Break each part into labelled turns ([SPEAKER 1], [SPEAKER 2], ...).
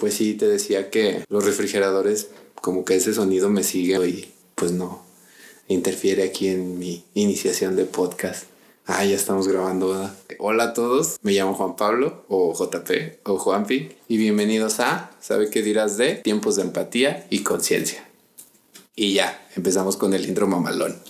[SPEAKER 1] pues sí, te decía que los refrigeradores, como que ese sonido me sigue y pues no, interfiere aquí en mi iniciación de podcast. Ah, ya estamos grabando, ¿verdad? Hola a todos, me llamo Juan Pablo, o JP, o Juanpi, y bienvenidos a ¿Sabe qué dirás de? Tiempos de empatía y conciencia. Y ya, empezamos con el intro mamalón.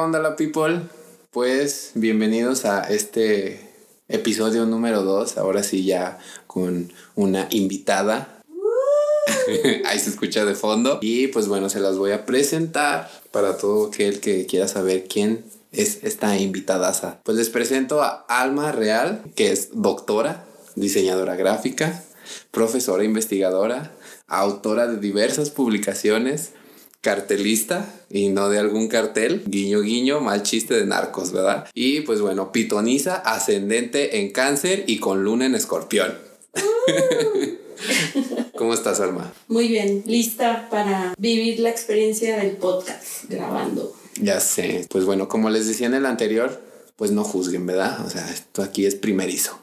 [SPEAKER 1] Onda la people? Pues bienvenidos a este episodio número 2, ahora sí ya con una invitada. Ahí se escucha de fondo. Y pues bueno, se las voy a presentar para todo aquel que quiera saber quién es esta invitada. Pues les presento a Alma Real, que es doctora, diseñadora gráfica, profesora investigadora, autora de diversas publicaciones, cartelista y no de algún cartel. Guiño, guiño, mal chiste de narcos, ¿verdad? Y pues bueno, pitoniza, ascendente en cáncer y con luna en escorpión. ¿Cómo estás, Alma?
[SPEAKER 2] Muy bien, lista para vivir la experiencia del podcast grabando.
[SPEAKER 1] Ya sé. Pues bueno, como les decía en el anterior, pues no juzguen, ¿verdad? O sea, esto aquí es primerizo.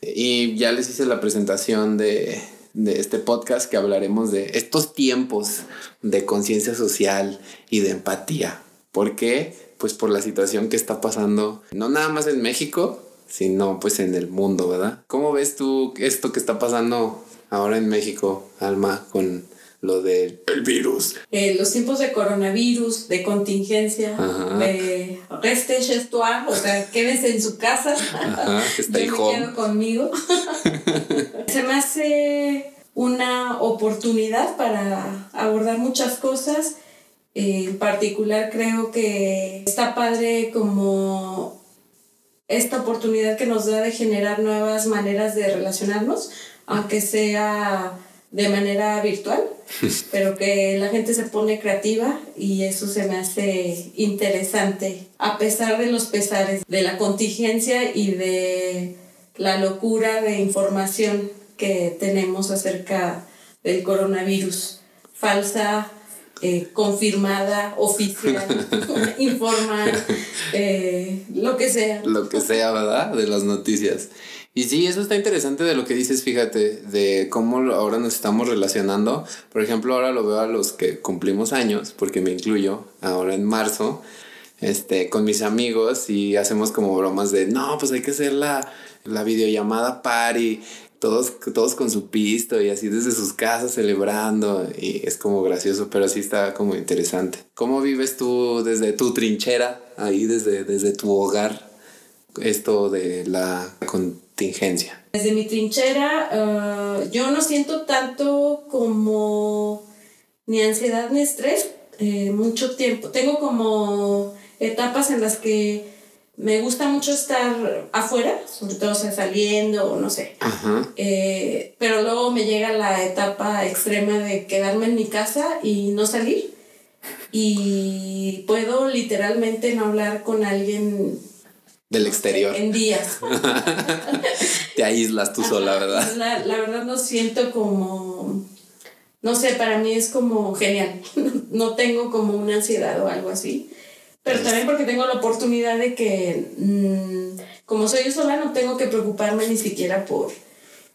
[SPEAKER 1] Y ya les hice la presentación de de este podcast que hablaremos de estos tiempos de conciencia social y de empatía. ¿Por qué? Pues por la situación que está pasando, no nada más en México, sino pues en el mundo, ¿verdad? ¿Cómo ves tú esto que está pasando ahora en México, Alma, con lo del virus.
[SPEAKER 2] Eh, los tiempos de coronavirus, de contingencia, de reste chez o sea, quédense en su casa. Ajá, está Yo me quedo conmigo. Se me hace una oportunidad para abordar muchas cosas. en particular creo que está padre como esta oportunidad que nos da de generar nuevas maneras de relacionarnos, aunque sea de manera virtual, pero que la gente se pone creativa y eso se me hace interesante, a pesar de los pesares, de la contingencia y de la locura de información que tenemos acerca del coronavirus, falsa, eh, confirmada, oficial, informal, eh, lo que sea.
[SPEAKER 1] Lo que sea, ¿verdad? De las noticias. Y sí, eso está interesante de lo que dices, fíjate, de cómo ahora nos estamos relacionando. Por ejemplo, ahora lo veo a los que cumplimos años, porque me incluyo ahora en marzo, este, con mis amigos y hacemos como bromas de, no, pues hay que hacer la, la videollamada party, todos, todos con su pisto y así desde sus casas celebrando y es como gracioso, pero sí está como interesante. ¿Cómo vives tú desde tu trinchera, ahí desde, desde tu hogar, esto de la contingencia?
[SPEAKER 2] Desde mi trinchera, uh, yo no siento tanto como ni ansiedad ni estrés eh, mucho tiempo. Tengo como etapas en las que me gusta mucho estar afuera, sobre todo saliendo o no sé. Eh, pero luego me llega la etapa extrema de quedarme en mi casa y no salir. Y puedo literalmente no hablar con alguien
[SPEAKER 1] del exterior.
[SPEAKER 2] En días.
[SPEAKER 1] Te aíslas tú sola, ¿verdad?
[SPEAKER 2] La, la, verdad no siento como, no sé, para mí es como genial. No tengo como una ansiedad o algo así. Pero también porque tengo la oportunidad de que, mm, como soy yo sola, no tengo que preocuparme ni siquiera por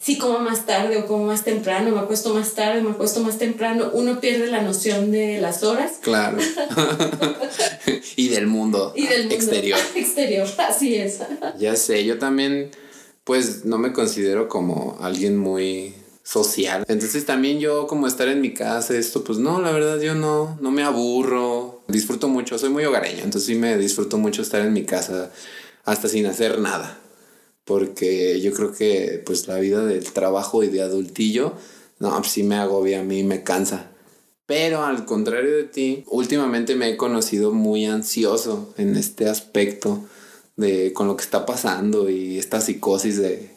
[SPEAKER 2] si como más tarde o como más temprano, me acuesto más tarde, me acuesto más temprano, uno pierde la noción de las horas.
[SPEAKER 1] Claro. y del mundo
[SPEAKER 2] y del mundo exterior. exterior, así es.
[SPEAKER 1] ya sé, yo también, pues no me considero como alguien muy social. Entonces también yo como estar en mi casa, esto, pues no, la verdad yo no, no me aburro, disfruto mucho, soy muy hogareño, entonces sí me disfruto mucho estar en mi casa hasta sin hacer nada porque yo creo que pues la vida del trabajo y de adultillo, no, pues sí me agobia a mí, me cansa. Pero al contrario de ti, últimamente me he conocido muy ansioso en este aspecto de con lo que está pasando y esta psicosis de,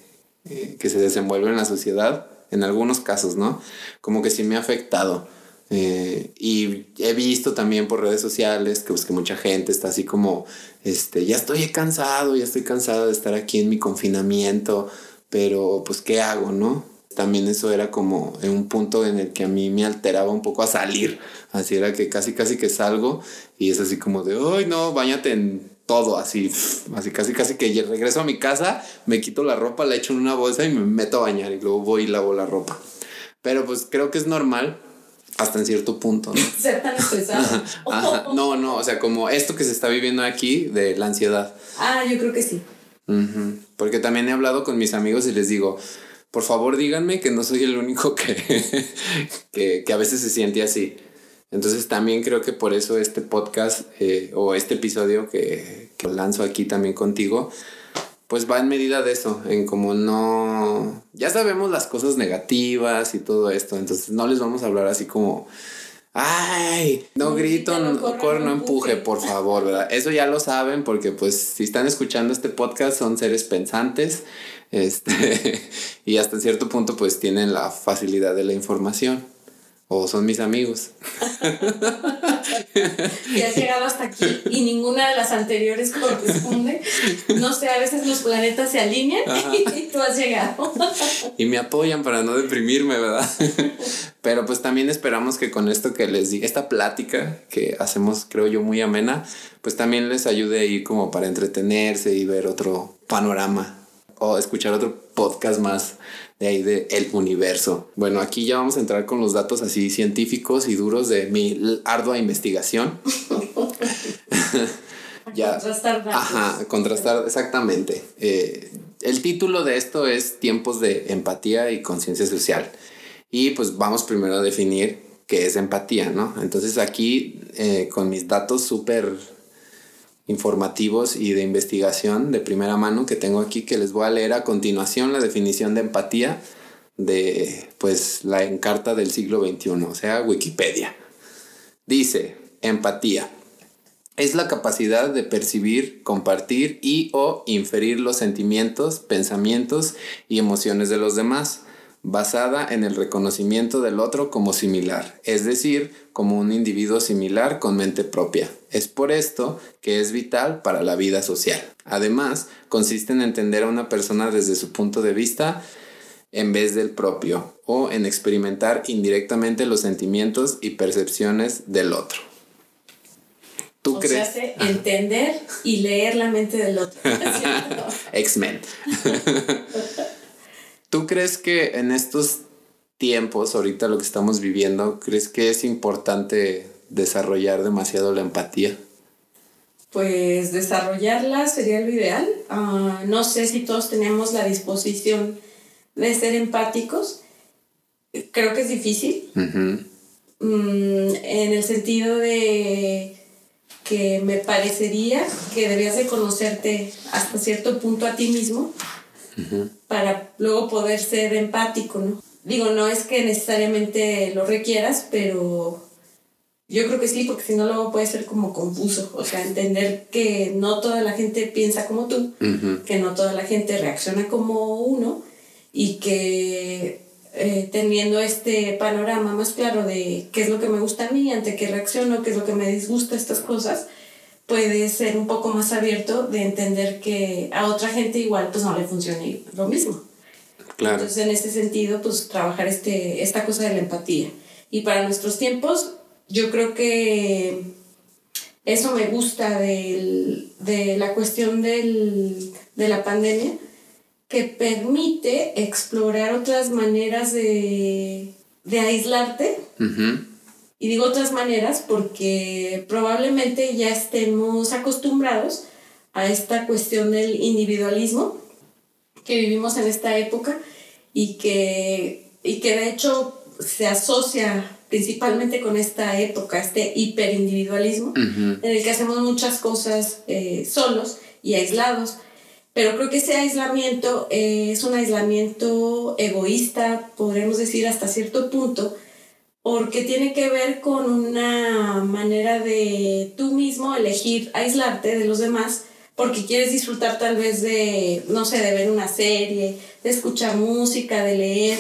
[SPEAKER 1] eh, que se desenvuelve en la sociedad, en algunos casos, ¿no? Como que sí me ha afectado. Eh, y he visto también por redes sociales que, pues, que mucha gente está así como, este, ya estoy cansado, ya estoy cansado de estar aquí en mi confinamiento, pero pues, ¿qué hago, no? también eso era como un punto en el que a mí me alteraba un poco a salir. Así era que casi casi que salgo y es así como de, ay no, bañate en todo, así, así casi casi que regreso a mi casa, me quito la ropa, la echo en una bolsa y me meto a bañar y luego voy y lavo la ropa. Pero pues creo que es normal hasta en cierto punto, ¿no?
[SPEAKER 2] Ser tan estresado.
[SPEAKER 1] No, no, o sea, como esto que se está viviendo aquí de la ansiedad.
[SPEAKER 2] Ah, yo creo que sí.
[SPEAKER 1] Porque también he hablado con mis amigos y les digo, por favor díganme que no soy el único que, que, a veces se siente así. Entonces también creo que por eso este podcast eh, o este episodio que, que lanzo aquí también contigo, pues va en medida de eso, en como no, ya sabemos las cosas negativas y todo esto, entonces no les vamos a hablar así como, ay, no, grito, no, corre, no, empuje, por favor, ¿verdad? Eso ya lo saben porque pues si están escuchando este podcast son seres pensantes, este, y hasta cierto punto pues tienen la facilidad de la información o son mis amigos.
[SPEAKER 2] y has llegado hasta aquí y ninguna de las anteriores corresponde. No sé, a veces los planetas se alinean y tú has llegado.
[SPEAKER 1] y me apoyan para no deprimirme, ¿verdad? Pero pues también esperamos que con esto que les diga, esta plática que hacemos, creo yo, muy amena, pues también les ayude ahí como para entretenerse y ver otro panorama o escuchar otro podcast más de ahí de el universo. Bueno, aquí ya vamos a entrar con los datos así científicos y duros de mi ardua investigación.
[SPEAKER 2] ya, contrastar datos.
[SPEAKER 1] Ajá, contrastar exactamente. Eh, el título de esto es Tiempos de empatía y conciencia social. Y pues vamos primero a definir qué es empatía, ¿no? Entonces aquí eh, con mis datos súper informativos y de investigación de primera mano que tengo aquí que les voy a leer a continuación la definición de empatía de pues la encarta del siglo XXI, o sea, Wikipedia. Dice, empatía es la capacidad de percibir, compartir y o inferir los sentimientos, pensamientos y emociones de los demás basada en el reconocimiento del otro como similar, es decir, como un individuo similar con mente propia. Es por esto que es vital para la vida social. Además, consiste en entender a una persona desde su punto de vista en vez del propio o en experimentar indirectamente los sentimientos y percepciones del otro.
[SPEAKER 2] ¿Tú crees? entender y leer la mente del otro.
[SPEAKER 1] X-Men. ¿Tú crees que en estos tiempos, ahorita lo que estamos viviendo, crees que es importante desarrollar demasiado la empatía?
[SPEAKER 2] Pues desarrollarla sería lo ideal. Ah, no sé si todos tenemos la disposición de ser empáticos. Creo que es difícil. Mm, en el sentido de que me parecería que debías de conocerte hasta cierto punto a ti mismo para luego poder ser empático, ¿no? Digo, no es que necesariamente lo requieras, pero yo creo que sí, porque si no luego puede ser como confuso, o sea, entender que no toda la gente piensa como tú, que no toda la gente reacciona como uno y que eh, teniendo este panorama más claro de qué es lo que me gusta a mí, ante qué reacciono, qué es lo que me disgusta, estas cosas, puede ser un poco más abierto de entender que a otra gente igual pues no le funcione lo mismo. Claro. Entonces en este sentido pues trabajar este, esta cosa de la empatía. Y para nuestros tiempos yo creo que eso me gusta del, de la cuestión del, de la pandemia, que permite explorar otras maneras de, de aislarte. Y digo otras maneras porque probablemente ya estemos acostumbrados a esta cuestión del individualismo que vivimos en esta época y que, y que de hecho se asocia principalmente con esta época, este hiperindividualismo, en el que hacemos muchas cosas eh, solos y aislados. Pero creo que ese aislamiento eh, es un aislamiento egoísta, podríamos decir hasta cierto punto, porque tiene que ver con una manera de tú mismo elegir aislarte de los demás porque quieres disfrutar tal vez de, no sé, de ver una serie, de escuchar música, de leer,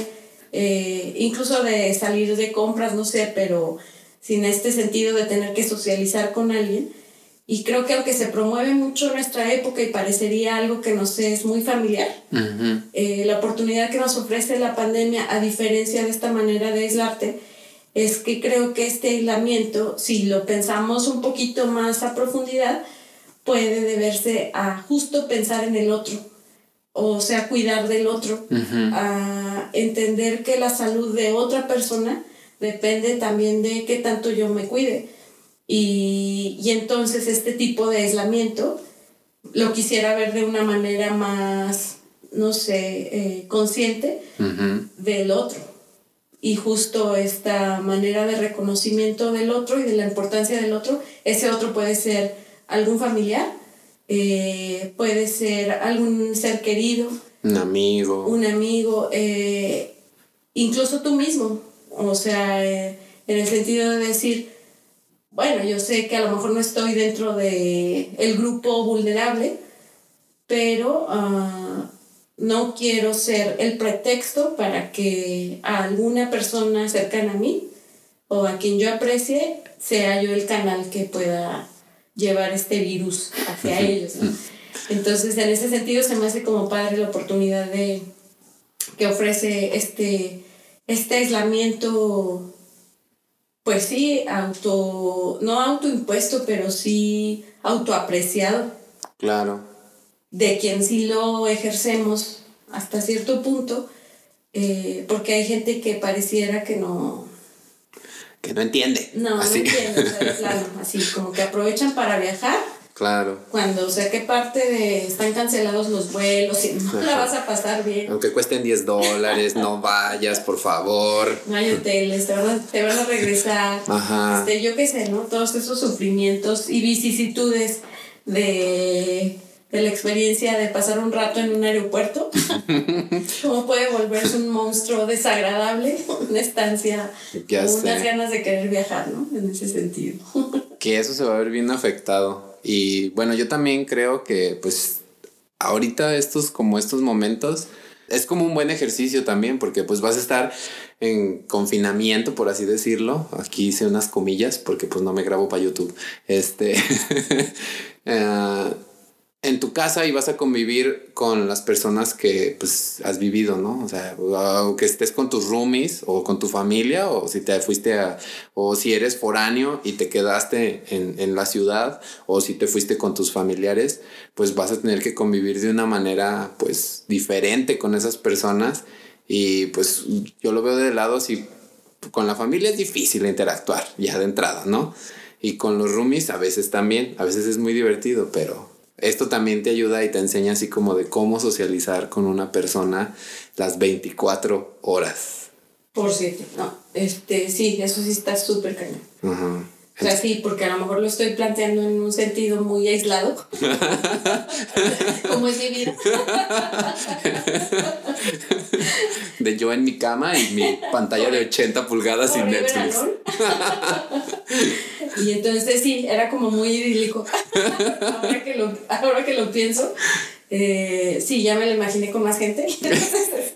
[SPEAKER 2] eh, incluso de salir de compras, no sé, pero sin este sentido de tener que socializar con alguien. Y creo que aunque se promueve mucho nuestra época y parecería algo que nos es muy familiar, eh, la oportunidad que nos ofrece la pandemia, a diferencia de esta manera de aislarte, es que creo que este aislamiento, si lo pensamos un poquito más a profundidad, puede deberse a justo pensar en el otro, o sea, cuidar del otro, a entender que la salud de otra persona depende también de qué tanto yo me cuide. Y, entonces este tipo de aislamiento lo quisiera ver de una manera más, no sé, eh, consciente del otro. Y justo esta manera de reconocimiento del otro y de la importancia del otro, ese otro puede ser algún familiar, eh, puede ser algún ser querido.
[SPEAKER 1] Un amigo.
[SPEAKER 2] Un amigo, eh, incluso tú mismo. O sea, en el sentido de decir, bueno, yo sé que a lo mejor no estoy dentro de el grupo vulnerable, pero ah, no quiero ser el pretexto para que a alguna persona cercana a mí o a quien yo aprecie sea yo el canal que pueda llevar este virus hacia ellos. Entonces, en ese sentido, se me hace como padre la oportunidad de que ofrece este, este aislamiento pues sí, auto, no autoimpuesto, pero sí autoapreciado.
[SPEAKER 1] Claro.
[SPEAKER 2] De quien sí lo ejercemos hasta cierto punto, eh, porque hay gente que pareciera que no...
[SPEAKER 1] Que no entiende.
[SPEAKER 2] No, no entiende, claro, así como que aprovechan para viajar
[SPEAKER 1] Claro.
[SPEAKER 2] Cuando, o sea, qué parte de están cancelados los vuelos y no la vas a pasar bien.
[SPEAKER 1] Aunque cuesten 10 dólares, no vayas, por favor.
[SPEAKER 2] No hay hoteles, te van a, te van a regresar. Ajá. Este, yo qué sé, ¿no? Todos esos sufrimientos y vicisitudes de, de la experiencia de pasar un rato en un aeropuerto. ¿Cómo puede volverse un monstruo desagradable? Una estancia, unas ganas de querer viajar, ¿no? En ese sentido.
[SPEAKER 1] que eso se va a ver bien afectado y bueno, yo también creo que pues ahorita estos como estos momentos es como un buen ejercicio también porque pues vas a estar en confinamiento por así decirlo. Aquí hice unas comillas porque pues no me grabo para YouTube. Este uh, en tu casa y vas a convivir con las personas que pues has vivido, ¿no? O sea, aunque estés con tus roomies o con tu familia o si te fuiste a, o si eres foráneo y te quedaste en, en la ciudad o si te fuiste con tus familiares, pues vas a tener que convivir de una manera pues diferente con esas personas y pues yo lo veo de lado si con la familia es difícil interactuar ya de entrada, ¿no? Y con los roomies a veces también, a veces es muy divertido, pero esto también te ayuda y te enseña así como de cómo socializar con una persona las 24 horas.
[SPEAKER 2] Por cierto, no, este, sí, eso sí está súper cañón. O sea, sí, porque a lo mejor lo estoy planteando en un sentido muy aislado. como es mi vida.
[SPEAKER 1] de yo en mi cama y mi pantalla de 80 pulgadas sin Netflix.
[SPEAKER 2] y entonces sí, era como muy idílico. ahora, que lo, ahora que lo pienso, eh, sí, ya me lo imaginé con más gente.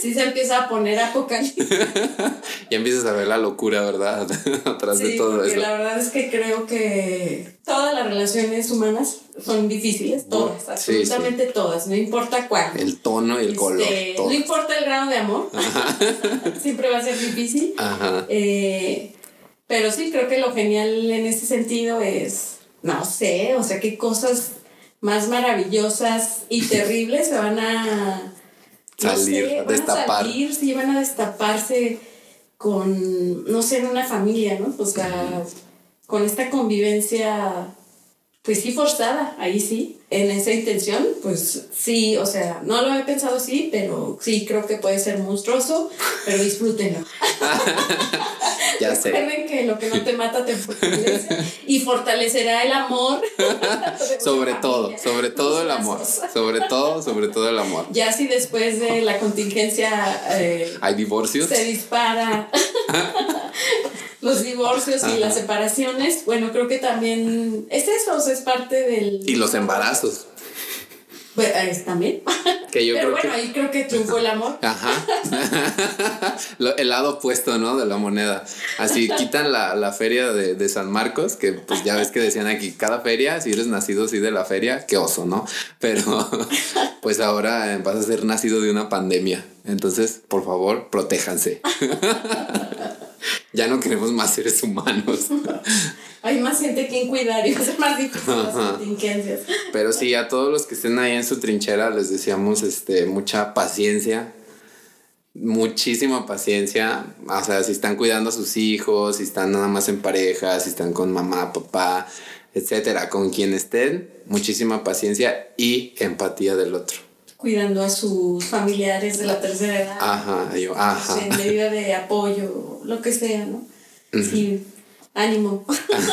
[SPEAKER 2] sí se empieza a poner apocalipsis.
[SPEAKER 1] ya empiezas a ver la locura, ¿verdad? Atrás de todo
[SPEAKER 2] eso. La verdad es que creo que todas las relaciones humanas son difíciles, todas, absolutamente todas, no importa cuál.
[SPEAKER 1] El tono y el este, color.
[SPEAKER 2] No importa el grado de amor, siempre va a ser difícil. Eh, pero sí, creo que lo genial en ese sentido es, no sé, o sea, qué cosas más maravillosas y terribles se van a salir, destapar. sí, van a destaparse con, no sé, en una familia, ¿no? O sea, con esta convivencia, pues sí, forzada, ahí sí, en esa intención, pues sí, o sea, no lo he pensado así, pero sí creo que puede ser monstruoso, pero disfrútenlo.
[SPEAKER 1] ya sé.
[SPEAKER 2] Recuerden que lo que no te mata te fortalece y fortalecerá el amor.
[SPEAKER 1] sobre todo, sobre todo el amor. Sobre todo, sobre todo el amor.
[SPEAKER 2] Ya si después de la contingencia eh,
[SPEAKER 1] hay divorcios.
[SPEAKER 2] Se dispara los divorcios y las separaciones, bueno, creo que también es eso, es parte del...
[SPEAKER 1] Y los embarazos.
[SPEAKER 2] Pues, también. Que yo Pero bueno, ahí creo que triunfó el amor. Ajá.
[SPEAKER 1] el lado opuesto, ¿no? De la moneda. Así quitan la, la feria de, de, San Marcos, que pues ya ves que decían aquí, cada feria, si eres nacido así de la feria, qué oso, ¿no? Pero pues ahora vas a ser nacido de una pandemia. Entonces, por favor, protéjanse. ya no queremos más seres humanos.
[SPEAKER 2] Hay más gente que cuidar y es más difícil las contingencias.
[SPEAKER 1] Pero sí, a todos los que estén ahí en su trinchera les deseamos este, mucha paciencia, muchísima paciencia. O sea, si están cuidando a sus hijos, si están nada más en pareja, si están con mamá, papá, etcétera, con quien estén, muchísima paciencia y empatía del otro.
[SPEAKER 2] Cuidando a sus familiares de la tercera edad.
[SPEAKER 1] Ajá, yo, ajá.
[SPEAKER 2] En medida de apoyo, lo que sea, ¿no? Sí ánimo.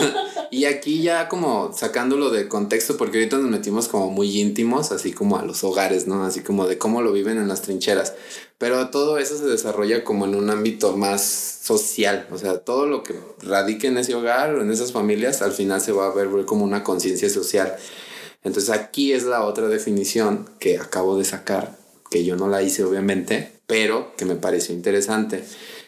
[SPEAKER 1] y aquí ya como sacándolo de contexto, porque ahorita nos metimos como muy íntimos, así como a los hogares, ¿no? Así como de cómo lo viven en las trincheras. Pero todo eso se desarrolla como en un ámbito más social, o sea, todo lo que radique en ese hogar o en esas familias, al final se va a ver como una conciencia social. Entonces aquí es la otra definición que acabo de sacar, que yo no la hice obviamente, pero que me pareció interesante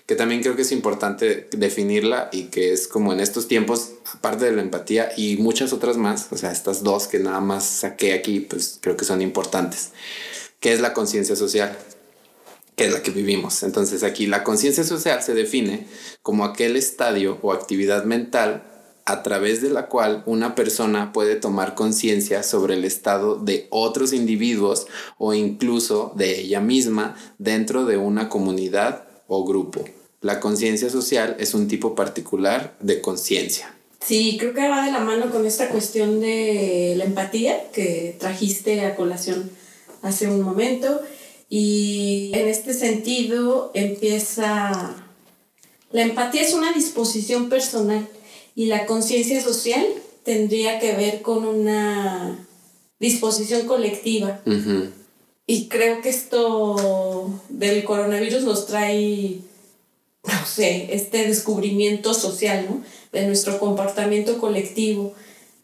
[SPEAKER 1] que también creo que es importante definirla y que es como en estos tiempos, aparte de la empatía y muchas otras más, o sea, estas dos que nada más saqué aquí, pues creo que son importantes, que es la conciencia social, que es la que vivimos. Entonces aquí la conciencia social se define como aquel estadio o actividad mental a través de la cual una persona puede tomar conciencia sobre el estado de otros individuos o incluso de ella misma dentro de una comunidad o grupo. La conciencia social es un tipo particular de conciencia.
[SPEAKER 2] Sí, creo que va de la mano con esta cuestión de la empatía que trajiste a colación hace un momento. Y en este sentido empieza... La empatía es una disposición personal y la conciencia social tendría que ver con una disposición colectiva. Y creo que esto del coronavirus nos trae no sé, este descubrimiento social, ¿no? De nuestro comportamiento colectivo,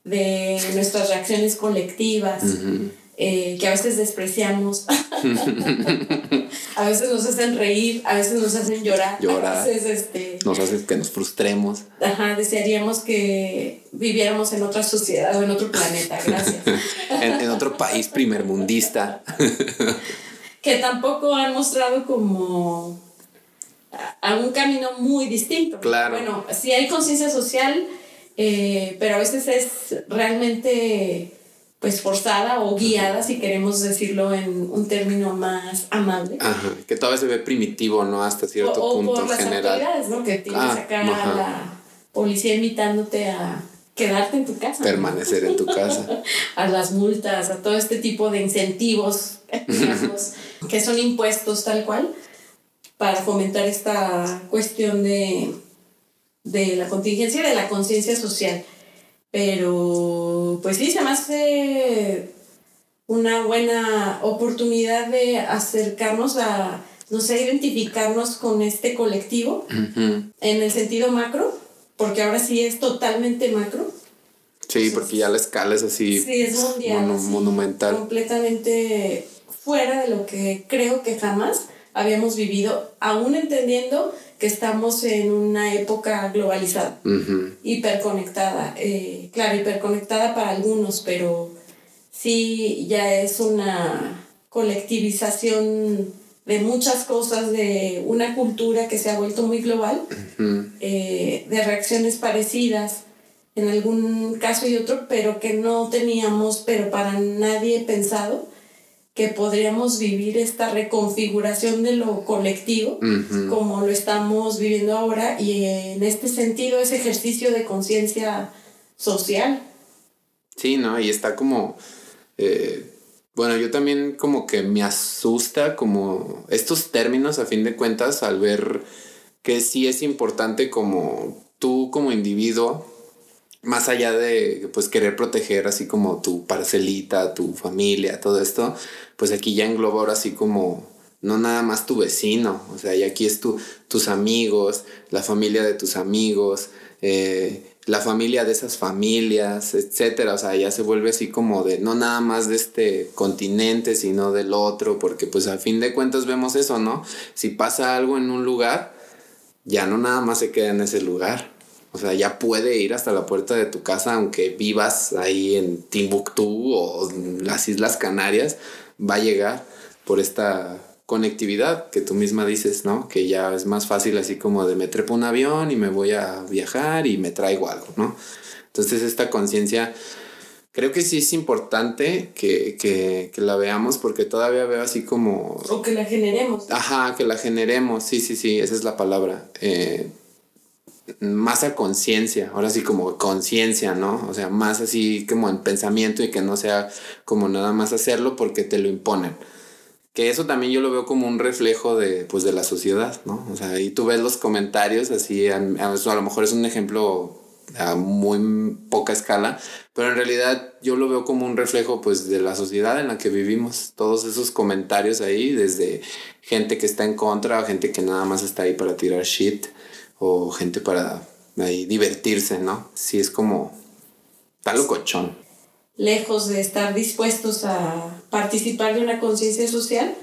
[SPEAKER 2] de nuestras reacciones colectivas, eh, que a veces despreciamos, a veces nos hacen reír, a veces nos hacen llorar, llorar a veces este,
[SPEAKER 1] nos hace que nos frustremos.
[SPEAKER 2] Ajá, desearíamos que viviéramos en otra sociedad o en otro planeta, gracias.
[SPEAKER 1] en, en otro país primermundista.
[SPEAKER 2] que tampoco han mostrado como a un camino muy distinto. Claro. Bueno, sí hay conciencia social, eh, pero a veces es realmente pues forzada o guiada, si queremos decirlo en un término más amable.
[SPEAKER 1] Ajá, que todavía se ve primitivo, ¿no? Hasta cierto o, punto por las
[SPEAKER 2] general. ¿no? Que tienes ah, acá a la policía invitándote a quedarte en tu casa.
[SPEAKER 1] Permanecer en tu casa.
[SPEAKER 2] a las multas, a todo este tipo de incentivos, que son impuestos tal cual para fomentar esta cuestión de, la contingencia y de la conciencia social. Pero pues sí, se me hace una buena oportunidad de acercarnos a, no sé, identificarnos con este colectivo en el sentido macro, porque ahora sí es totalmente macro.
[SPEAKER 1] Sí, porque ya la escala es así.
[SPEAKER 2] Sí, es mundial.
[SPEAKER 1] monumental.
[SPEAKER 2] Completamente fuera de lo que creo que jamás habíamos vivido, aún entendiendo que estamos en una época globalizada, hiperconectada. Eh, claro, hiperconectada para algunos, pero sí ya es una colectivización de muchas cosas, de una cultura que se ha vuelto muy global, eh, de reacciones parecidas en algún caso y otro, pero que no teníamos, pero para nadie pensado que podríamos vivir esta reconfiguración de lo colectivo como lo estamos viviendo ahora y en este sentido ese ejercicio de conciencia social.
[SPEAKER 1] Sí, ¿no? Y está como, eh, bueno, yo también como que me asusta como estos términos a fin de cuentas al ver que sí es importante como tú como individuo más allá de pues querer proteger así como tu parcelita, tu familia, todo esto, pues aquí ya engloba ahora así como no nada más tu vecino, o sea, y aquí es tu, tus amigos, la familia de tus amigos, eh, la familia de esas familias, etcétera. O sea, ya se vuelve así como de no nada más de este continente, sino del otro, porque pues a fin de cuentas vemos eso, ¿no? Si pasa algo en un lugar, ya no nada más se queda en ese lugar. O sea, ya puede ir hasta la puerta de tu casa, aunque vivas ahí en Timbuktu o en las Islas Canarias, va a llegar por esta conectividad que tú misma dices, ¿no? Que ya es más fácil así como de me trepo un avión y me voy a viajar y me traigo algo, ¿no? Entonces esta conciencia creo que sí es importante que, que, que, la veamos porque todavía veo así como...
[SPEAKER 2] O que la generemos.
[SPEAKER 1] Ajá, que la generemos, sí, sí, sí, esa es la palabra. Eh, más a conciencia, ahora sí como conciencia, ¿no? O sea, más así como en pensamiento y que no sea como nada más hacerlo porque te lo imponen. Que eso también yo lo veo como un reflejo de, pues, de la sociedad, ¿no? O sea, y tú ves los comentarios así, a, a lo mejor es un ejemplo a muy poca escala, pero en realidad yo lo veo como un reflejo pues de la sociedad en la que vivimos, todos esos comentarios ahí, desde gente que está en contra, gente que nada más está ahí para tirar shit, o gente para ahí divertirse, ¿no? Sí es como, está locochón
[SPEAKER 2] lejos de estar dispuestos a participar de una conciencia social,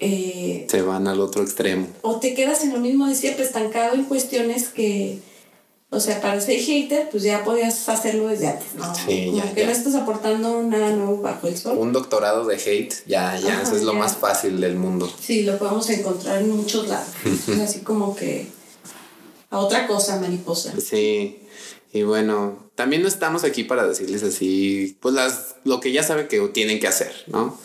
[SPEAKER 2] eh,
[SPEAKER 1] se van al otro extremo.
[SPEAKER 2] O te quedas en lo mismo de siempre, estancado en cuestiones que, o sea, para ser hater, pues ya podías hacerlo desde antes, ¿no? Sí, ya, que no estás aportando nada nuevo bajo el sol.
[SPEAKER 1] Un doctorado de hate, ya, ya, eso es lo más fácil del mundo.
[SPEAKER 2] Sí, lo podemos encontrar en muchos lados. así como que a otra cosa, mariposa.
[SPEAKER 1] Sí, y bueno, también no estamos aquí para decirles así, pues las, lo que ya saben que tienen que hacer, ¿no?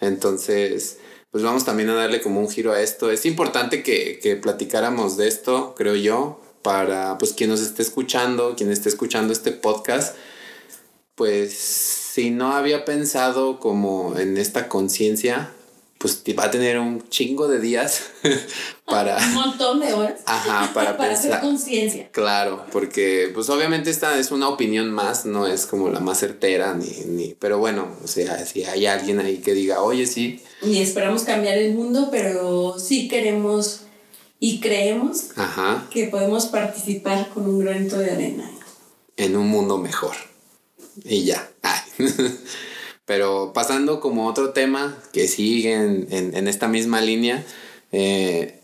[SPEAKER 1] Entonces, pues vamos también a darle como un giro a esto. Es importante que, que platicáramos de esto, creo yo, para pues quien nos esté escuchando, quien esté escuchando este podcast, pues si no había pensado como en esta conciencia, pues va a tener un chingo de días para...
[SPEAKER 2] un montón de horas.
[SPEAKER 1] Ajá, para,
[SPEAKER 2] para hacer conciencia.
[SPEAKER 1] Claro, porque pues obviamente esta es una opinión más, no es como la más certera, ni, ni, pero bueno, o sea, si hay alguien ahí que diga, oye, sí.
[SPEAKER 2] Ni esperamos cambiar el mundo, pero sí queremos y creemos que podemos participar con un granito de arena.
[SPEAKER 1] En un mundo mejor. Y ya. Ay. Pero pasando como otro tema que sigue en, esta misma línea, eh,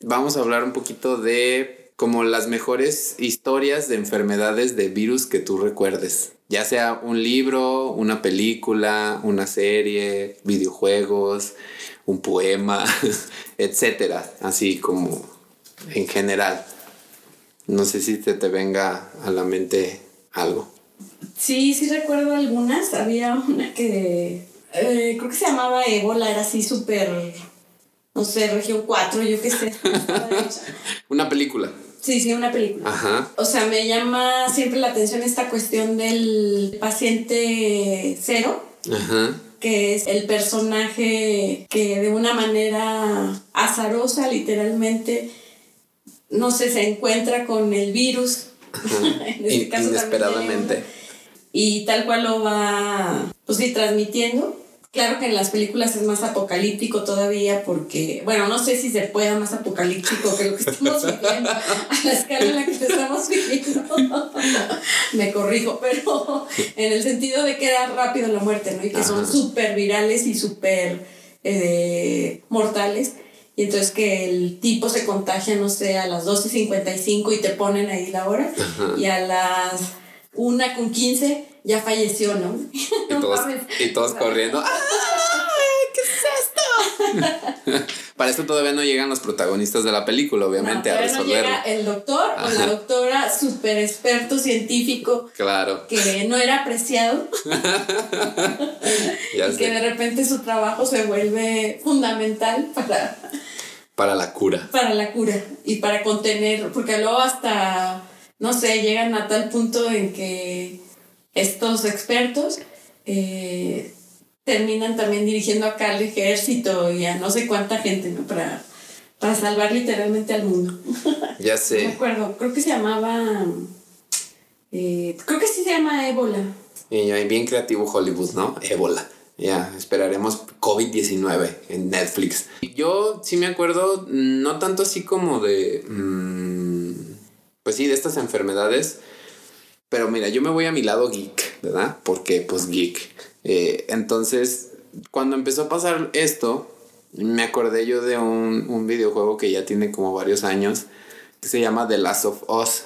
[SPEAKER 1] vamos a hablar un poquito de como las mejores historias de enfermedades de virus que tú recuerdes. Ya sea un libro, una película, una serie, videojuegos, un poema, etcétera. Así como en general. No sé si te, te venga a la mente algo.
[SPEAKER 2] Sí, sí recuerdo algunas. Había una que eh, creo que se llamaba Ébola, era así súper, no sé, región 4, yo qué sé.
[SPEAKER 1] una película.
[SPEAKER 2] Sí, sí, una película. Ajá. O sea, me llama siempre la atención esta cuestión del paciente cero. Ajá. Que es el personaje que de una manera azarosa, literalmente, no sé, se encuentra con el virus.
[SPEAKER 1] en este caso Inesperadamente
[SPEAKER 2] y tal cual lo va, pues sí, transmitiendo. Claro que en las películas es más apocalíptico todavía porque, bueno, no sé si se pueda más apocalíptico que lo que estamos viviendo, a la escala en la que estamos viviendo. Me corrijo, pero en el sentido de que era rápido la muerte, ¿no? Y que son súper virales y súper eh, mortales. Y entonces que el tipo se contagia, no sé, a las 12.55 y te ponen ahí la hora. Y a las una con 15 ya falleció, ¿no?
[SPEAKER 1] Y todos, corriendo. ¿Qué es esto? Para esto todavía no llegan los protagonistas de la película, obviamente, a resolverlo.
[SPEAKER 2] No llega el doctor o la doctora súper experto científico.
[SPEAKER 1] Claro.
[SPEAKER 2] Que no era apreciado. y que de repente su trabajo se vuelve fundamental para.
[SPEAKER 1] Para la cura.
[SPEAKER 2] Para la cura. Y para contener. Porque luego hasta no sé, llegan a tal punto en que estos expertos eh, terminan también dirigiendo acá al ejército y a no sé cuánta gente, ¿no? Para, para salvar literalmente al mundo.
[SPEAKER 1] Ya sé.
[SPEAKER 2] Me acuerdo, creo que se llamaba... Eh, creo que sí se llama ébola.
[SPEAKER 1] Y bien creativo Hollywood, ¿no? Ébola. Ya, esperaremos COVID-19 en Netflix. Yo sí me acuerdo, no tanto así como de... Mm, pues sí, de estas enfermedades. Pero mira, yo me voy a mi lado geek, ¿verdad? Porque pues geek. Eh, entonces, cuando empezó a pasar esto, me acordé yo de un, un videojuego que ya tiene como varios años, que se llama The Last of Us.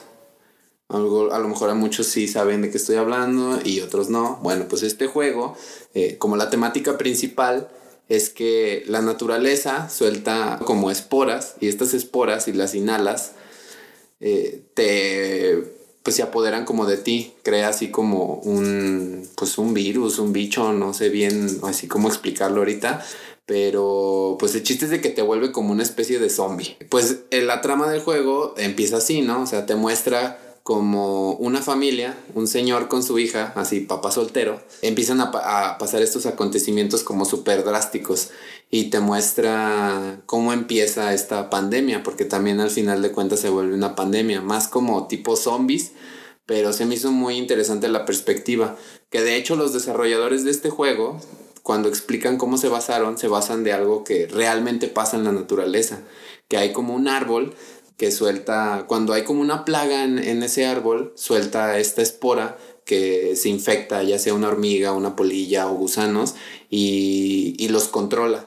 [SPEAKER 1] Algo, a lo mejor a muchos sí saben de qué estoy hablando y otros no. Bueno, pues este juego, eh, como la temática principal es que la naturaleza suelta como esporas y estas esporas, si las inhalas, eh, te pues se apoderan como de ti, crea así como un pues un virus, un bicho, no sé bien así cómo explicarlo ahorita, pero pues el chiste es de que te vuelve como una especie de zombie. Pues la trama del juego empieza así, ¿no? O sea, te muestra como una familia, un señor con su hija, así papá soltero, empiezan a, pasar estos acontecimientos como súper drásticos y te muestra cómo empieza esta pandemia, porque también al final de cuentas se vuelve una pandemia, más como tipo zombies, pero se me hizo muy interesante la perspectiva, que de hecho los desarrolladores de este juego, cuando explican cómo se basaron, se basan de algo que realmente pasa en la naturaleza, que hay como un árbol que suelta, cuando hay como una plaga en, ese árbol, suelta esta espora que se infecta, ya sea una hormiga, una polilla o gusanos, y, los controla.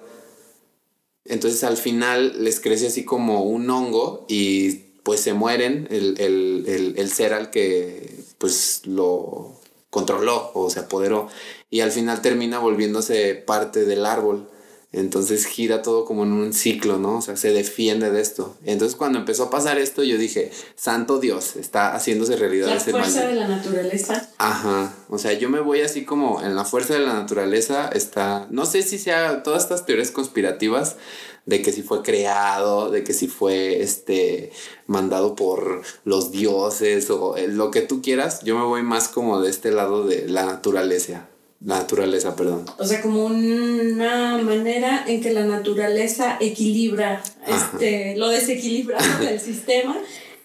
[SPEAKER 1] Entonces al final les crece así como un hongo y pues se mueren el, el ser al que pues lo controló o se apoderó y al final termina volviéndose parte del árbol. Entonces gira todo como en un ciclo, ¿no? O sea, se defiende de esto. Entonces cuando empezó a pasar esto, yo dije, santo Dios, está haciéndose realidad
[SPEAKER 2] la fuerza de la naturaleza.
[SPEAKER 1] Ajá. O sea, yo me voy así como en la fuerza de la naturaleza está, no sé si sea todas estas teorías conspirativas de que si fue creado, de que si fue este mandado por los dioses o lo que tú quieras, yo me voy más como de este lado de la naturaleza la naturaleza, perdón.
[SPEAKER 2] O sea, como una manera en que la naturaleza equilibra, este, lo desequilibra del sistema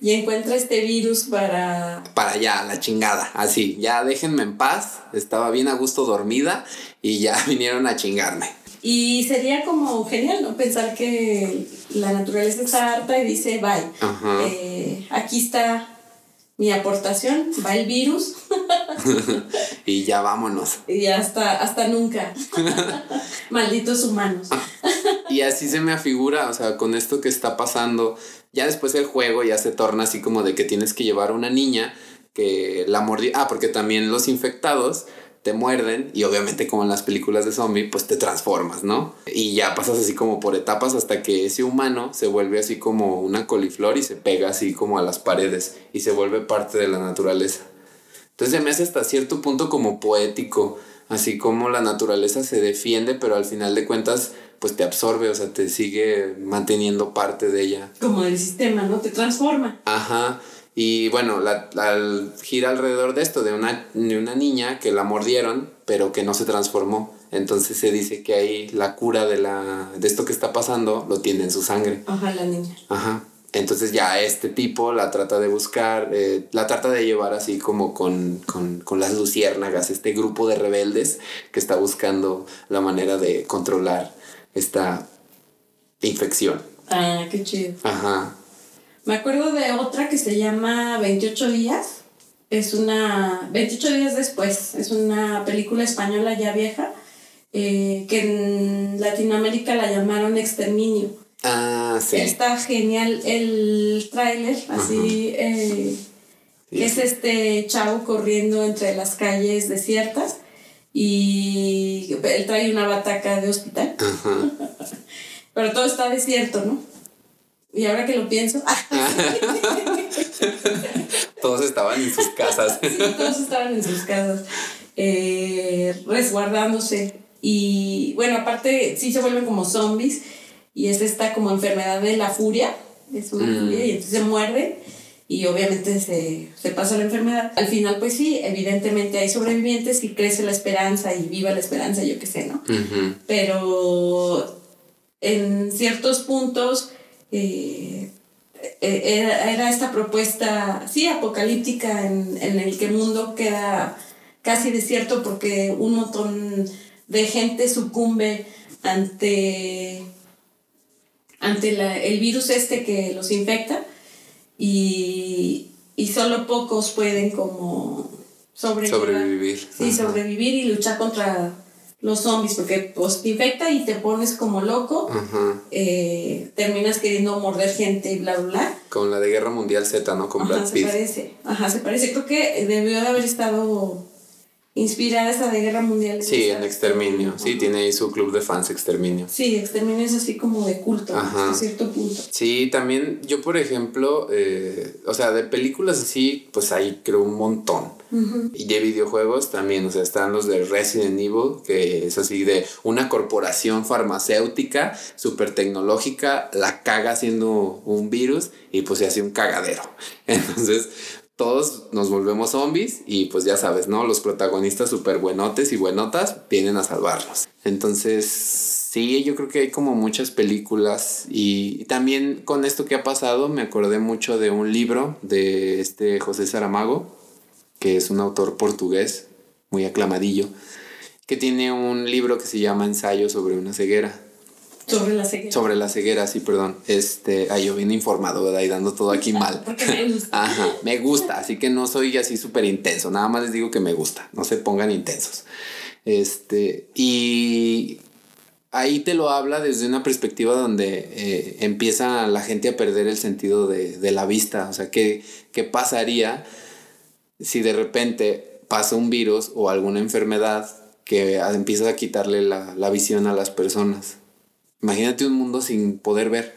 [SPEAKER 2] y encuentra este virus para...
[SPEAKER 1] Para allá, la chingada, así, ya déjenme en paz, estaba bien a gusto dormida y ya vinieron a chingarme.
[SPEAKER 2] Y sería como genial, ¿no? Pensar que la naturaleza está harta y dice, bye, eh, aquí está mi aportación, va el virus.
[SPEAKER 1] y ya vámonos.
[SPEAKER 2] Y hasta, hasta nunca. Malditos humanos.
[SPEAKER 1] y así se me afigura, o sea, con esto que está pasando, ya después el juego ya se torna así como de que tienes que llevar a una niña que la mordió. Ah, porque también los infectados te muerden y obviamente como en las películas de zombie pues te transformas, ¿no? Y ya pasas así como por etapas hasta que ese humano se vuelve así como una coliflor y se pega así como a las paredes y se vuelve parte de la naturaleza. Entonces me hace hasta cierto punto como poético, así como la naturaleza se defiende pero al final de cuentas pues te absorbe, o sea, te sigue manteniendo parte de ella.
[SPEAKER 2] Como del sistema, ¿no? Te transforma.
[SPEAKER 1] Ajá. Y bueno, la, gira alrededor de esto, de una, de una niña que la mordieron, pero que no se transformó. Entonces se dice que ahí la cura de, la, de esto que está pasando lo tiene en su sangre.
[SPEAKER 2] Ajá, la niña.
[SPEAKER 1] Ajá. Entonces ya este tipo la trata de buscar, eh, la trata de llevar así como con, con, con, las luciérnagas, este grupo de rebeldes que está buscando la manera de controlar esta infección.
[SPEAKER 2] Ah, qué chido.
[SPEAKER 1] Ajá.
[SPEAKER 2] Me acuerdo de otra que se llama 28 días. Es una. 28 días después. Es una película española ya vieja. Eh, que en Latinoamérica la llamaron Exterminio.
[SPEAKER 1] Ah, sí.
[SPEAKER 2] Está genial el tráiler, así. Eh, es este chavo corriendo entre las calles desiertas y él trae una bataca de hospital. Pero todo está desierto, ¿no? Y ahora que lo pienso.
[SPEAKER 1] todos estaban en sus casas.
[SPEAKER 2] sí, todos estaban en sus casas. Eh, resguardándose. Y bueno, aparte sí se vuelven como zombies. Y es esta como enfermedad de la furia. Es una mm. furia y entonces se muerde. Y obviamente se, se pasa la enfermedad. Al final, pues sí, evidentemente hay sobrevivientes y crece la esperanza y viva la esperanza, yo qué sé, ¿no? Pero en ciertos puntos eh, era, esta propuesta, sí, apocalíptica, en, en, el que el mundo queda casi desierto porque un montón de gente sucumbe ante, ante el virus este que los infecta y, y solo pocos pueden como
[SPEAKER 1] sobrevivir.
[SPEAKER 2] Sí, sobrevivir y luchar contra los zombies, porque pues, te infecta y te pones como loco, eh, terminas queriendo morder gente y bla, bla, bla.
[SPEAKER 1] Con la de Guerra Mundial Z, ¿no? Con
[SPEAKER 2] Ajá, se parece. Ajá, se parece. Creo que debió de haber estado inspirada esa de Guerra Mundial.
[SPEAKER 1] Sí, en Exterminio. Sí, tiene ahí su club de fans Exterminio.
[SPEAKER 2] Sí, Exterminio es así como de culto, hasta cierto punto.
[SPEAKER 1] Sí, también yo, por ejemplo, eh, o sea, de películas así, pues ahí creo un montón. Y de videojuegos también, o sea, están los de Resident Evil, que es así de una corporación farmacéutica súper tecnológica, la caga haciendo un virus y pues se hace un cagadero. Entonces, todos nos volvemos zombies y pues ya sabes, ¿no? Los protagonistas súper buenotes y buenotas vienen a salvarnos. Entonces, sí, yo creo que hay como muchas películas y también con esto que ha pasado me acordé mucho de un libro de este José Saramago, que es un autor portugués muy aclamadillo, que tiene un libro que se llama Ensayo sobre una ceguera.
[SPEAKER 2] Sobre la ceguera.
[SPEAKER 1] Sobre la ceguera, sí, perdón. Este, ay, yo bien informado, ¿verdad? Y dando todo aquí mal.
[SPEAKER 2] Porque me gusta.
[SPEAKER 1] Ajá, me gusta, así que no soy así súper intenso, nada más les digo que me gusta, no se pongan intensos. Este, y ahí te lo habla desde una perspectiva donde eh, empieza la gente a perder el sentido de, de la vista, o sea, ¿qué, qué pasaría si de repente pasa un virus o alguna enfermedad que empieza a quitarle la, la visión a las personas? Imagínate un mundo sin poder ver.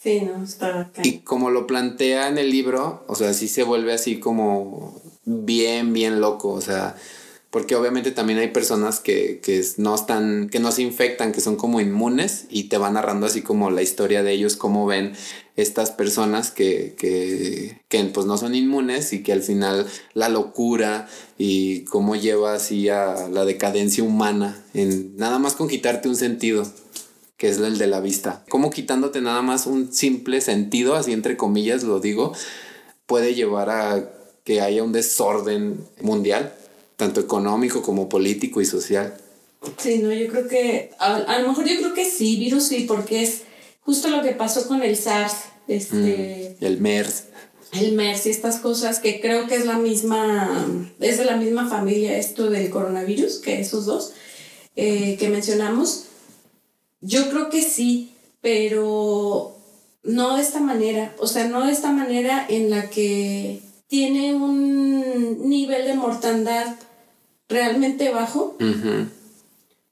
[SPEAKER 2] Sí, no, está acá.
[SPEAKER 1] Y como lo plantea en el libro, o sea, sí se vuelve así como bien, bien loco, o sea, porque obviamente también hay personas que, que, no están, que no se infectan, que son como inmunes y te van narrando así como la historia de ellos, cómo ven estas personas que, que, que pues no son inmunes y que al final la locura y cómo lleva así a la decadencia humana en nada más con quitarte un sentido que es el de la vista. Como quitándote nada más un simple sentido, así entre comillas lo digo, puede llevar a que haya un desorden mundial, tanto económico como político y social.
[SPEAKER 2] Sí, no, yo creo que, a, lo mejor yo creo que sí, virus sí, porque es justo lo que pasó con el SARS, este...
[SPEAKER 1] Mm, el MERS.
[SPEAKER 2] El MERS y estas cosas que creo que es la misma, es de la misma familia esto del coronavirus, que esos dos eh, que mencionamos yo creo que sí, pero no de esta manera, o sea, no de esta manera en la que tiene un nivel de mortandad realmente bajo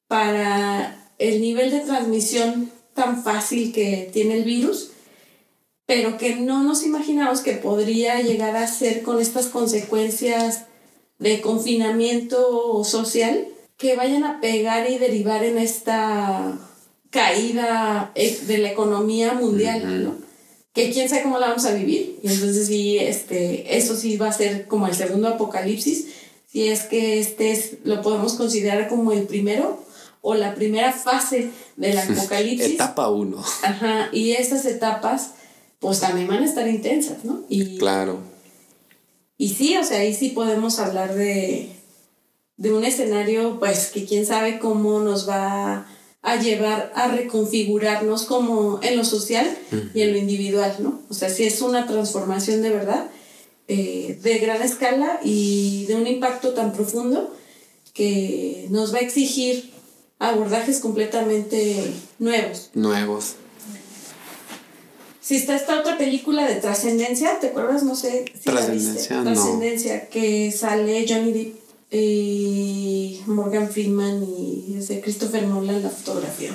[SPEAKER 2] para el nivel de transmisión tan fácil que tiene el virus, pero que no nos imaginamos que podría llegar a ser con estas consecuencias de confinamiento social que vayan a pegar y derivar en esta caída eh, de la economía mundial, ¿no? Que quién sabe cómo la vamos a vivir. Y entonces sí, este, eso sí va a ser como el segundo apocalipsis, si es que este es, lo podemos considerar como el primero o la primera fase del apocalipsis.
[SPEAKER 1] Etapa uno.
[SPEAKER 2] Ajá, y estas etapas pues también van a estar intensas, ¿no? Y,
[SPEAKER 1] claro.
[SPEAKER 2] Y sí, o sea, ahí sí podemos hablar de, de un escenario, pues que quién sabe cómo nos va a llevar a reconfigurarnos como en lo social y en lo individual, ¿no? O sea, si es una transformación de verdad, eh, de gran escala y de un impacto tan profundo que nos va a exigir abordajes completamente nuevos.
[SPEAKER 1] Nuevos.
[SPEAKER 2] Si está esta otra película de trascendencia, ¿te acuerdas? No sé. Si
[SPEAKER 1] trascendencia,
[SPEAKER 2] no. Trascendencia, que sale Johnny Depp y Morgan Freeman y ese Christopher Nolan la fotografía.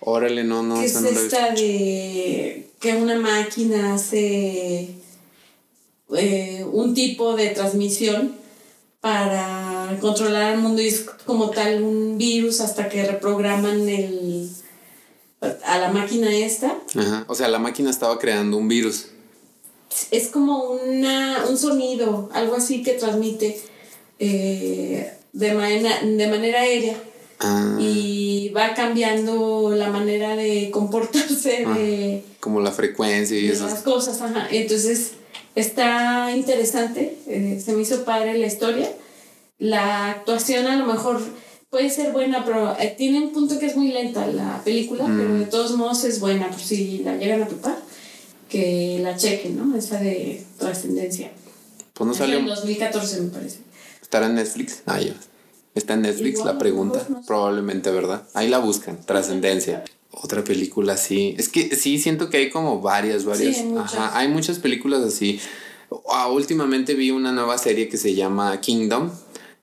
[SPEAKER 1] Órale, no, no.
[SPEAKER 2] Que es esta de que una máquina hace eh, un tipo de transmisión para controlar el mundo y es como tal un virus hasta que reprograman el a la máquina esta.
[SPEAKER 1] Ajá. O sea, la máquina estaba creando un virus.
[SPEAKER 2] Es como una, un sonido, algo así que transmite eh, de, manera, de manera aérea.
[SPEAKER 1] Ah.
[SPEAKER 2] Y va cambiando la manera de comportarse, ah, de,
[SPEAKER 1] como la frecuencia y esas
[SPEAKER 2] cosas. Ajá. Entonces está interesante, eh, se me hizo padre la historia. La actuación a lo mejor puede ser buena, pero eh, tiene un punto que es muy lenta la película, pero de mm. todos modos es buena, por si la llegan a topar. que la chequen, ¿no? Esa de trascendencia. Pues no salió. En 2014 me parece.
[SPEAKER 1] ¿Estará en Netflix? Ah, ya. Está en Netflix la pregunta. Probablemente, ¿verdad? Ahí la buscan. Trascendencia. Otra película así. Es que sí, siento que hay como varias, varias. hay Ajá, hay muchas películas así. Ah, últimamente vi una nueva serie que se llama Kingdom,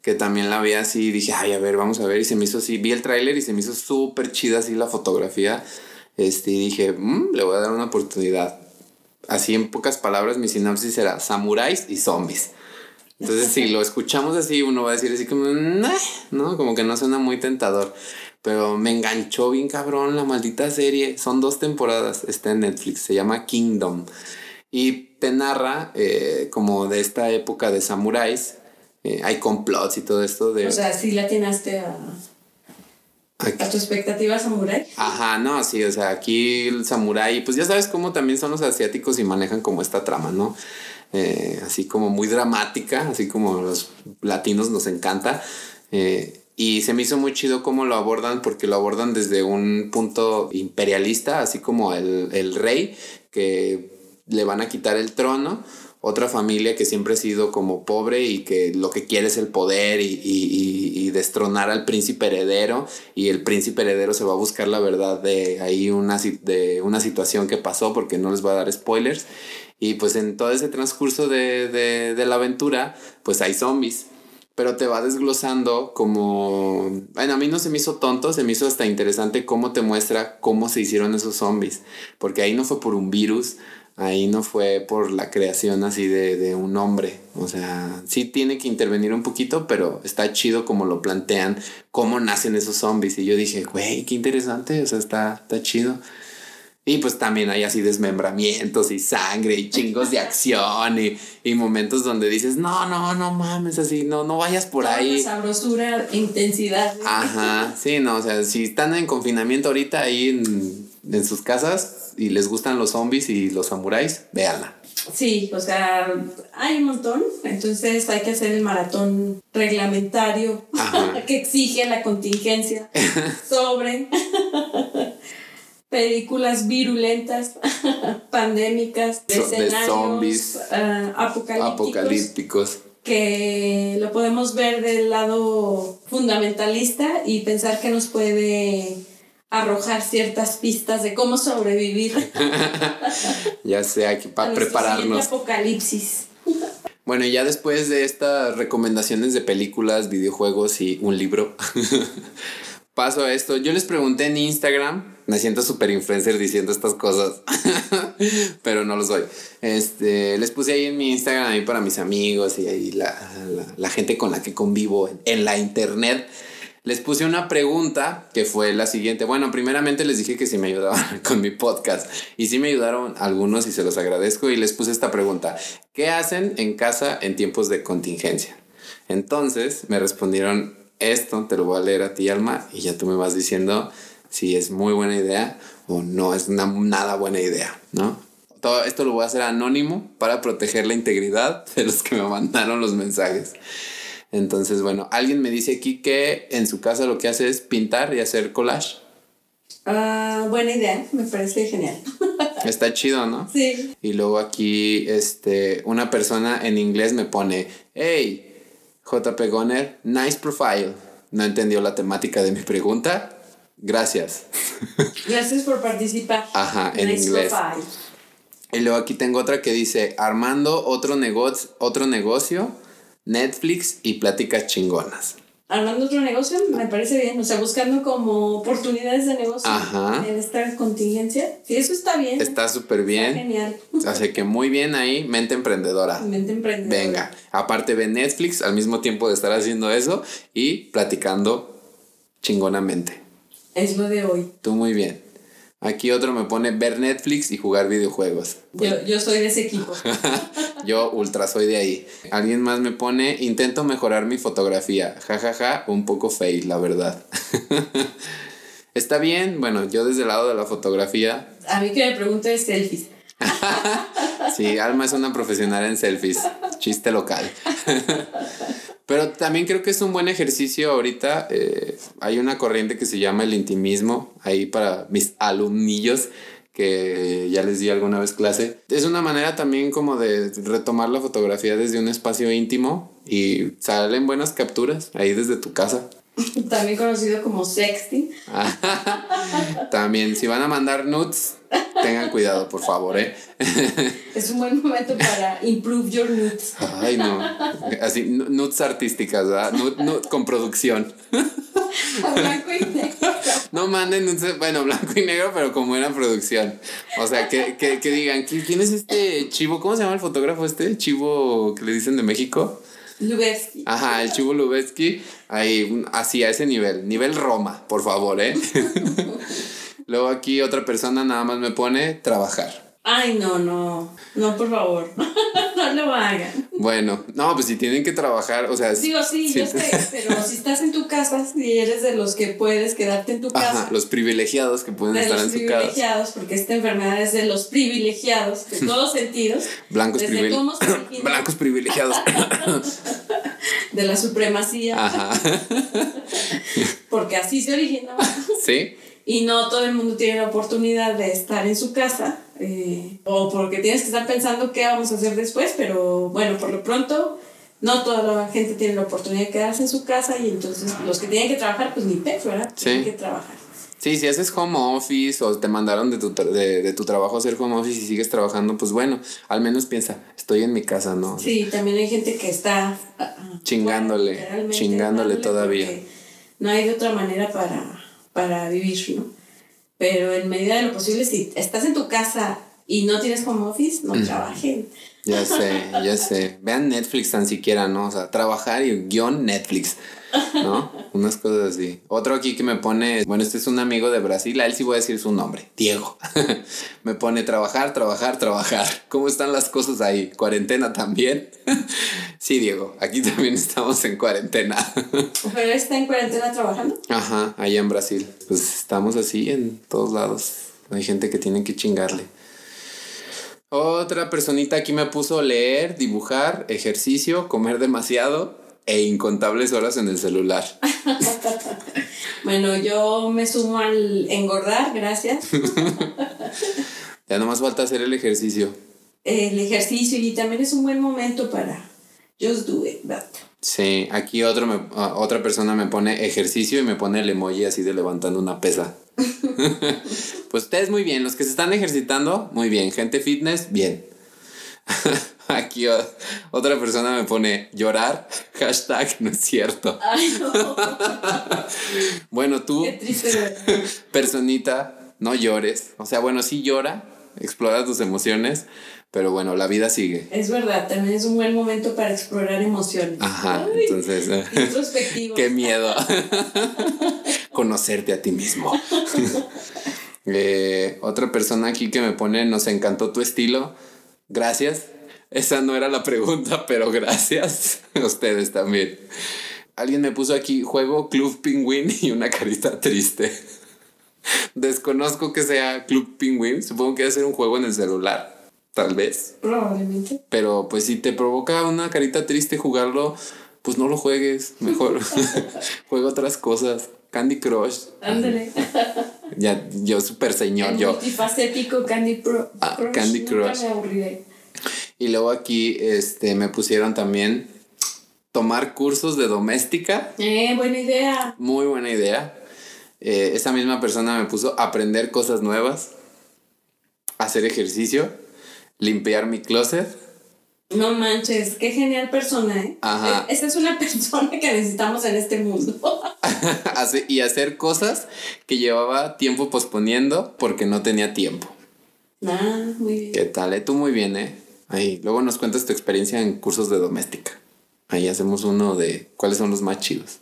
[SPEAKER 1] que también la vi así y dije, ay, a ver, vamos a ver. Y se me hizo así, vi el tráiler y se me hizo súper chida así la fotografía. Este, y dije, mm, le voy a dar una oportunidad. Así en pocas palabras, mi sinopsis era samuráis y zombies. Entonces, si lo escuchamos así, uno va a decir así como, ¿no? Como que no suena muy tentador. Pero me enganchó bien cabrón la maldita serie. Son dos temporadas, está en Netflix, se llama Kingdom. Y te narra eh, como de esta época de samuráis. Eh, hay complots y todo esto de...
[SPEAKER 2] O sea, sí la atinaste a... ¿A tu expectativa samurái?
[SPEAKER 1] Ajá, no, sí, o sea, aquí el samurái, pues ya sabes cómo también son los asiáticos y manejan como esta trama, ¿no? Eh, así como muy dramática, así como los latinos nos encanta. Eh, y se me hizo muy chido cómo lo abordan, porque lo abordan desde un punto imperialista, así como el, el rey, que le van a quitar el trono otra familia que siempre ha sido como pobre y que lo que quiere es el poder y, y, destronar al príncipe heredero y el príncipe heredero se va a buscar la verdad de ahí una, de una situación que pasó porque no les voy a dar spoilers. Y pues en todo ese transcurso de, de, de la aventura pues hay zombies. Pero te va desglosando como... Bueno, a mí no se me hizo tonto, se me hizo hasta interesante cómo te muestra cómo se hicieron esos zombies, porque ahí no fue por un virus, ahí no fue por la creación así de, de, un hombre. O sea, sí tiene que intervenir un poquito, pero está chido como lo plantean, cómo nacen esos zombies. Y yo dije, güey, qué interesante, o sea, está, está chido. Y pues también hay así desmembramientos y sangre y chingos de acción y, y momentos donde dices, no, no, no mames, así, no, no vayas por ahí.
[SPEAKER 2] Sabrosura, intensidad.
[SPEAKER 1] Ajá, sí, no, o sea, si están en confinamiento ahorita ahí en, en sus casas, y les gustan los zombies y los samuráis, véanla.
[SPEAKER 2] Sí, o sea, hay un montón, entonces hay que hacer el maratón reglamentario que exige la contingencia sobre películas virulentas, pandémicas, de, zombies, ah, apocalípticos, apocalípticos que lo podemos ver del lado fundamentalista y pensar que nos puede arrojar ciertas pistas de cómo sobrevivir.
[SPEAKER 1] ya sea que para prepararnos.
[SPEAKER 2] apocalipsis.
[SPEAKER 1] Bueno, ya después de estas recomendaciones de películas, videojuegos y un libro, paso a esto. Yo les pregunté en Instagram, me siento súper influencer diciendo estas cosas, pero no lo soy. Este, les puse ahí en mi Instagram ahí para mis amigos y ahí la, la, gente con la que convivo en la internet les puse una pregunta que fue la siguiente. Bueno, primeramente les dije que si me ayudaban con mi podcast y sí me ayudaron algunos y se los agradezco y les puse esta pregunta. ¿Qué hacen en casa en tiempos de contingencia? Entonces me respondieron esto, te lo voy a leer a ti, Alma, y ya tú me vas diciendo si es muy buena idea o no es una nada buena idea, ¿no? Todo esto lo voy a hacer anónimo para proteger la integridad de los que me mandaron los mensajes. Entonces, bueno, alguien me dice aquí que en su casa lo que hace es pintar y hacer collage.
[SPEAKER 2] Ah, buena idea, me parece genial.
[SPEAKER 1] Está chido, ¿no?
[SPEAKER 2] Sí.
[SPEAKER 1] Y luego aquí, este, una persona en inglés me pone, hey, JP Goner, nice profile. No entendió la temática de mi pregunta. Gracias.
[SPEAKER 2] Gracias por participar.
[SPEAKER 1] Ajá, en inglés. Y luego aquí tengo otra que dice, armando otro, negocio otro negocio Netflix y pláticas chingonas.
[SPEAKER 2] Armando otro negocio, me parece bien. O sea, buscando como oportunidades de negocio en esta contingencia. Sí, eso está bien.
[SPEAKER 1] Está súper bien. Está
[SPEAKER 2] genial.
[SPEAKER 1] Así que muy bien ahí, mente emprendedora.
[SPEAKER 2] Mente emprendedora.
[SPEAKER 1] Venga, aparte de Netflix al mismo tiempo de estar haciendo eso y platicando chingonamente.
[SPEAKER 2] Es lo de hoy.
[SPEAKER 1] Tú muy bien. Aquí otro me pone ver Netflix y jugar videojuegos.
[SPEAKER 2] Yo, soy de ese equipo.
[SPEAKER 1] yo ultra soy de ahí. Alguien más me pone intento mejorar mi fotografía. Ja, ja, ja, un poco fail, la verdad. Está bien, bueno, yo desde el lado de la fotografía.
[SPEAKER 2] A mí que me pregunte selfies.
[SPEAKER 1] sí, Alma es una profesional en selfies. Chiste local. Pero también creo que es un buen ejercicio ahorita. Eh, hay una corriente que se llama el intimismo, ahí para mis alumnillos, que ya les di alguna vez clase. Es una manera también como de retomar la fotografía desde un espacio íntimo y salen buenas capturas ahí desde tu casa.
[SPEAKER 2] También conocido como sexting.
[SPEAKER 1] También, si van a mandar nudes, tengan cuidado, por favor, ¿eh?
[SPEAKER 2] Es un buen momento para improve your nudes.
[SPEAKER 1] Ay, no. Así, nudes artísticas, ¿verdad? Nudes con producción. blanco y negro. No manden nudes, bueno, blanco y negro, pero con buena producción. O sea, que, que, que digan, ¿quién es este chivo? ¿Cómo se llama el fotógrafo este? Chivo que le dicen de México.
[SPEAKER 2] Lubetsky.
[SPEAKER 1] Ajá, el Chivo Lubetsky, ahí, así a ese nivel, nivel Roma, por favor, ¿eh? Luego aquí otra persona nada más me pone trabajar.
[SPEAKER 2] Ay, no, no, no, por favor, no lo hagan.
[SPEAKER 1] Bueno, no, pues si tienen que trabajar, o sea...
[SPEAKER 2] Digo, sí, yo sé, pero si estás en tu casa, si eres de los que puedes quedarte en tu casa...
[SPEAKER 1] Los privilegiados que pueden estar en su casa. Los
[SPEAKER 2] privilegiados, porque esta enfermedad es de los privilegiados, de todos sentidos.
[SPEAKER 1] Blancos, privilegiados. Blancos privilegiados.
[SPEAKER 2] de la supremacía. Ajá. porque así se originó.
[SPEAKER 1] Sí
[SPEAKER 2] y no todo el mundo tiene la oportunidad de estar en su casa eh, o porque tienes que estar pensando qué vamos a hacer después, pero bueno, por lo pronto no toda la gente tiene la oportunidad de quedarse en su casa y entonces los que tienen que trabajar, pues ni pez, ¿verdad? Sí. Tienen que trabajar.
[SPEAKER 1] Sí, si haces home office o te mandaron de tu, de, de tu trabajo a hacer home office y sigues trabajando, pues bueno, al menos piensa, estoy en mi casa, ¿no?
[SPEAKER 2] Sí, también hay gente que está
[SPEAKER 1] ah, ah, chingándole, chingándole todavía.
[SPEAKER 2] No hay de otra manera para para vivir, ¿no? Pero en medida de lo posible, si estás en tu casa y no tienes home office, no trabajen.
[SPEAKER 1] Ya sé, ya sé. Vean Netflix tan siquiera, ¿no? O sea, trabajar y guion Netflix. ¿No? Unas cosas así. Otro aquí que me pone, bueno, este es un amigo de Brasil, a él sí voy a decir su nombre, Diego. me pone trabajar, trabajar, trabajar. ¿Cómo están las cosas ahí? ¿Cuarentena también? sí, Diego, aquí también estamos en cuarentena.
[SPEAKER 2] ¿Pero está en cuarentena trabajando?
[SPEAKER 1] Ajá, allá en Brasil. Pues estamos así en todos lados. Hay gente que tiene que chingarle. Otra personita aquí me puso leer, dibujar, ejercicio, comer demasiado e incontables horas en el celular.
[SPEAKER 2] bueno, yo me sumo al engordar, gracias.
[SPEAKER 1] ya nomás falta hacer el ejercicio.
[SPEAKER 2] El ejercicio y también es un buen momento para just do it,
[SPEAKER 1] Sí, aquí otro me, ah, otra persona me pone ejercicio y me pone el emoji así de levantando una pesa. pues ustedes muy bien, los que se están ejercitando, muy bien. Gente fitness, bien. Aquí otra persona me pone llorar, hashtag no es cierto. Ay, no. bueno, tú, personita, no llores. O sea, bueno, sí llora, explora tus emociones, pero bueno, la vida sigue.
[SPEAKER 2] Es verdad, también es un buen momento para explorar emociones.
[SPEAKER 1] Ajá, entonces. Introspectivo. qué miedo. Conocerte a ti mismo. Eh, otra persona aquí que me pone, nos encantó tu estilo. Gracias. Esa no era la pregunta, pero gracias a ustedes también. Alguien me puso aquí juego Club Penguin y una carita triste. Desconozco que sea Club Penguin. Supongo que debe ser un juego en el celular. Tal vez.
[SPEAKER 2] Probablemente.
[SPEAKER 1] Pero pues si te provoca una carita triste jugarlo, pues no lo juegues. Mejor juega otras cosas. Candy Crush.
[SPEAKER 2] Ándale.
[SPEAKER 1] ya, yo súper señor. El yo.
[SPEAKER 2] Multifacético Candy, Pro,
[SPEAKER 1] ah, Candy Crush. Y luego aquí este, me pusieron también tomar cursos de doméstica.
[SPEAKER 2] Eh, buena idea.
[SPEAKER 1] Muy buena idea. Eh, esa misma persona me puso aprender cosas nuevas, hacer ejercicio, limpiar mi closet.
[SPEAKER 2] No manches, qué genial persona, ¿eh? Ajá. Esa es una persona que necesitamos en este mundo.
[SPEAKER 1] y hacer cosas que llevaba tiempo posponiendo porque no tenía tiempo.
[SPEAKER 2] Ah, muy bien.
[SPEAKER 1] ¿Qué tal? Eh? Tú muy bien, ¿eh? Ahí, luego nos cuentas tu experiencia en cursos de doméstica. Ahí hacemos uno de cuáles son los más chidos.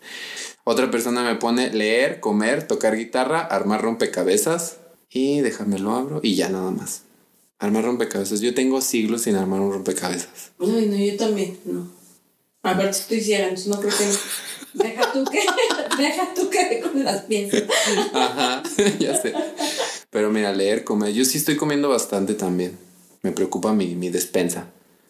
[SPEAKER 1] Otra persona me pone leer, comer, tocar guitarra, armar rompecabezas y déjame lo abro y ya nada más. Armar rompecabezas. Yo tengo siglos sin armar un rompecabezas.
[SPEAKER 2] Ay, no, yo también, no. A ver, estoy ciega, entonces no creo que... Deja tú que, deja tú que con las piezas.
[SPEAKER 1] Ajá, ya sé. Pero mira, leer, comer. Yo sí estoy comiendo bastante también. Me preocupa mi, mi despensa.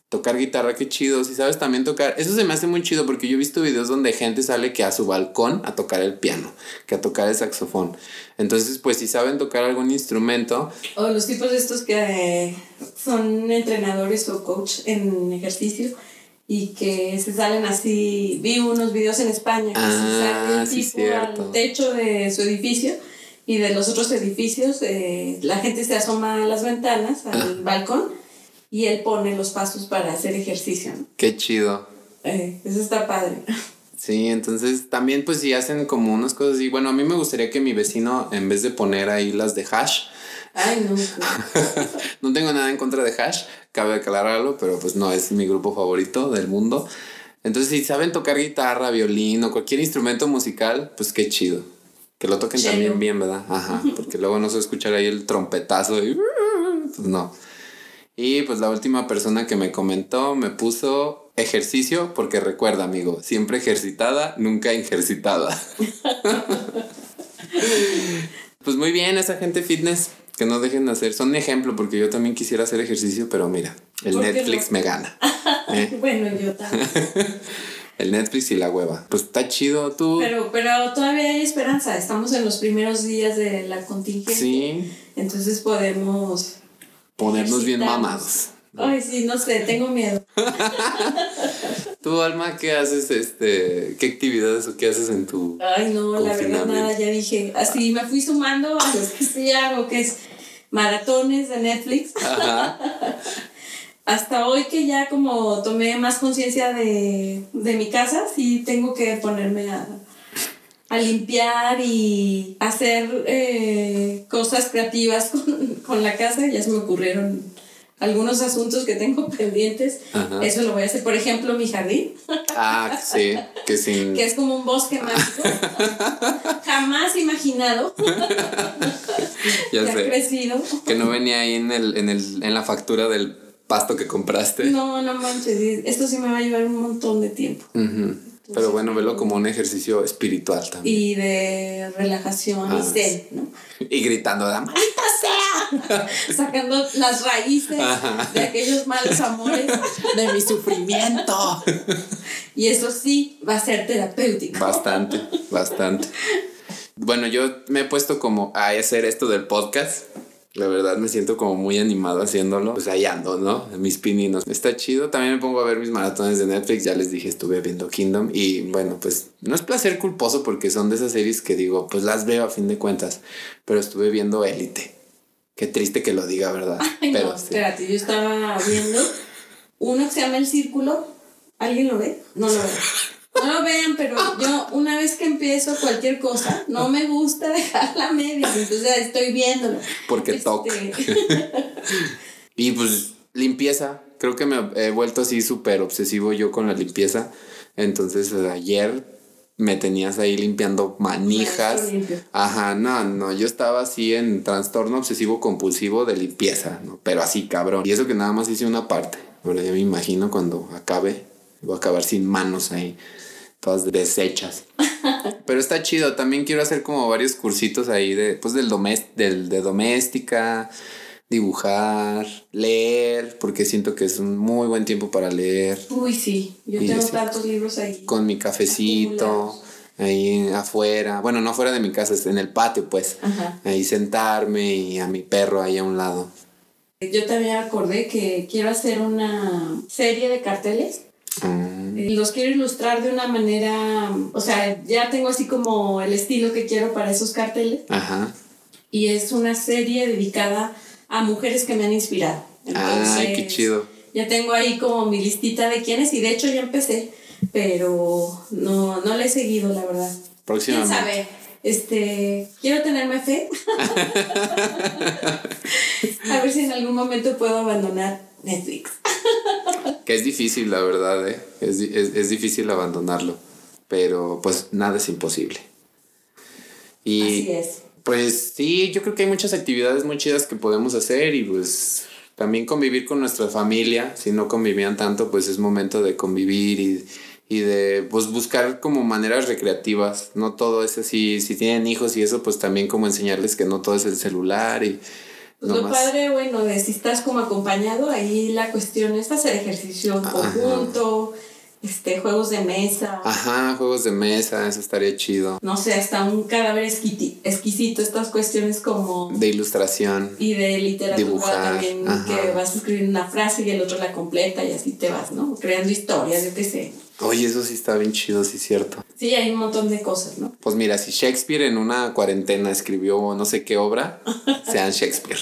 [SPEAKER 1] tocar guitarra, qué chido. Si sabes también tocar, eso se me hace muy chido porque yo he visto videos donde gente sale que a su balcón a tocar el piano, que a tocar el saxofón. Entonces, pues si saben tocar algún instrumento.
[SPEAKER 2] O los tipos estos que eh, son entrenadores o coach en ejercicio y que se salen así. Vi unos videos en España que se ah, sale tipo al techo de su edificio y de los otros edificios eh, la gente se asoma a las ventanas, al ah. balcón y él pone los pasos para hacer ejercicio.
[SPEAKER 1] Qué chido.
[SPEAKER 2] Eh, eso está padre.
[SPEAKER 1] Sí, entonces también pues si hacen como unas cosas y bueno, a mí me gustaría que mi vecino en vez de poner ahí las de hash,
[SPEAKER 2] Ay, no.
[SPEAKER 1] no tengo nada en contra de Hash, cabe aclararlo, pero pues no es mi grupo favorito del mundo. Entonces, si saben tocar guitarra, violín o cualquier instrumento musical, pues qué chido. Que lo toquen también bien, ¿verdad? Ajá, porque luego no se escuchar ahí el trompetazo y pues no. Y pues la última persona que me comentó me puso ejercicio porque recuerda, amigo, siempre ejercitada, nunca ejercitada. pues muy bien, esa gente fitness que no dejen de hacer. Son ejemplo porque yo también quisiera hacer ejercicio, pero mira, el Netflix me gana.
[SPEAKER 2] ¿eh? bueno, yo también.
[SPEAKER 1] el Netflix y la hueva. Pues está chido tú.
[SPEAKER 2] Pero, pero todavía hay esperanza. Estamos en los primeros días de la contingencia. Sí. Entonces podemos
[SPEAKER 1] ponernos bien mamados.
[SPEAKER 2] Ay, sí, no sé, tengo miedo.
[SPEAKER 1] ¿Tú, Alma, qué haces, este, qué actividades o qué haces en tu
[SPEAKER 2] Ay, no, la verdad nada, ya dije, así me fui sumando a los que sí hago, que es maratones de Netflix. Hasta hoy que ya como tomé más conciencia de, de mi casa, sí tengo que ponerme a a limpiar y hacer eh, cosas creativas con, la casa. Ya se me ocurrieron algunos asuntos que tengo pendientes. Eso lo voy a hacer. Por ejemplo, mi jardín.
[SPEAKER 1] Ah, sí, que sin...
[SPEAKER 2] que es como un bosque mágico. Jamás imaginado.
[SPEAKER 1] ya sé. crecido. Que no venía ahí en, el, en, el, en la factura del pasto que compraste.
[SPEAKER 2] No, no manches. Esto sí me va a llevar un montón de tiempo.
[SPEAKER 1] Pero bueno, velo como un ejercicio espiritual también.
[SPEAKER 2] Y de relajación y ah, zen, ¿no?
[SPEAKER 1] Y gritando, ¡la maldita sea!
[SPEAKER 2] Sacando las raíces de aquellos malos amores.
[SPEAKER 1] De mi sufrimiento.
[SPEAKER 2] Y eso sí va a ser terapéutico.
[SPEAKER 1] Bastante, bastante. Bueno, yo me he puesto como a hacer esto del podcast la verdad me siento como muy animado haciéndolo. Pues ahí ando, ¿no? Mis pininos. Está chido. También me pongo a ver mis maratones de Netflix. Ya les dije, estuve viendo Kingdom. Y bueno, pues no es placer culposo porque son de esas series que digo, pues las veo a fin de cuentas. Pero estuve viendo Élite. Qué triste que lo diga, ¿verdad?
[SPEAKER 2] Pero, no, espérate, yo estaba viendo uno que se llama El Círculo. ¿Alguien lo ve? No lo ve. No lo vean, pero yo una vez que empiezo cualquier cosa, no me gusta dejarla media, entonces estoy viéndolo.
[SPEAKER 1] Porque este... toca. y pues limpieza, creo que me he vuelto así súper obsesivo yo con la limpieza. Entonces ayer me tenías ahí limpiando manijas. Ajá, no, no, yo estaba así en trastorno obsesivo compulsivo de limpieza, ¿no? Pero así cabrón. Y eso que nada más hice una parte. Bueno, ya me imagino cuando acabe, voy a acabar sin manos ahí todas deshechas. Pero está chido, también quiero hacer como varios cursitos ahí de, pues del, del de doméstica, dibujar, leer, porque siento que es un muy buen tiempo para leer.
[SPEAKER 2] Uy, sí, yo tengo tantos libros ahí.
[SPEAKER 1] Con mi cafecito, ahí afuera, bueno, no afuera de mi casa, en el patio, pues, ahí sentarme y a mi perro ahí a un lado.
[SPEAKER 2] Yo también acordé que quiero hacer una serie de carteles y Los quiero ilustrar de una manera, o sea, ya tengo así como el estilo que quiero para esos carteles. Ajá. Y es una serie dedicada a mujeres que me han inspirado.
[SPEAKER 1] Ay, qué chido.
[SPEAKER 2] Ya tengo ahí como mi listita de quiénes y de hecho ya empecé, pero no, no le he seguido, la verdad. Próximamente. ¿Quién sabe? Este, quiero tenerme fe. a ver si en algún momento puedo abandonar Netflix.
[SPEAKER 1] que es difícil, la verdad, ¿eh? es, es, difícil abandonarlo, pero pues nada es imposible.
[SPEAKER 2] Y Así es.
[SPEAKER 1] Pues sí, yo creo que hay muchas actividades muy chidas que podemos hacer y pues también convivir con nuestra familia. Si no convivían tanto, pues es momento de convivir y, y de pues, buscar como maneras recreativas. No todo es así, si tienen hijos y eso, pues también como enseñarles que no todo es el celular y
[SPEAKER 2] Pues lo padre, bueno, de si estás como acompañado, ahí la cuestión es hacer ejercicio en conjunto, este, juegos de mesa.
[SPEAKER 1] Ajá, juegos de mesa, eso estaría chido.
[SPEAKER 2] No sé, hasta un cadáver exquisito, estas cuestiones como...
[SPEAKER 1] De ilustración.
[SPEAKER 2] Y de literatura también, que vas a escribir una frase y el otro la completa y así te vas, ¿no? Creando historias, yo qué sé.
[SPEAKER 1] Oye, eso sí está bien chido, sí es cierto.
[SPEAKER 2] Sí, hay un montón de cosas, ¿no?
[SPEAKER 1] Pues mira, si Shakespeare en una cuarentena escribió no sé qué obra, sean Shakespeare.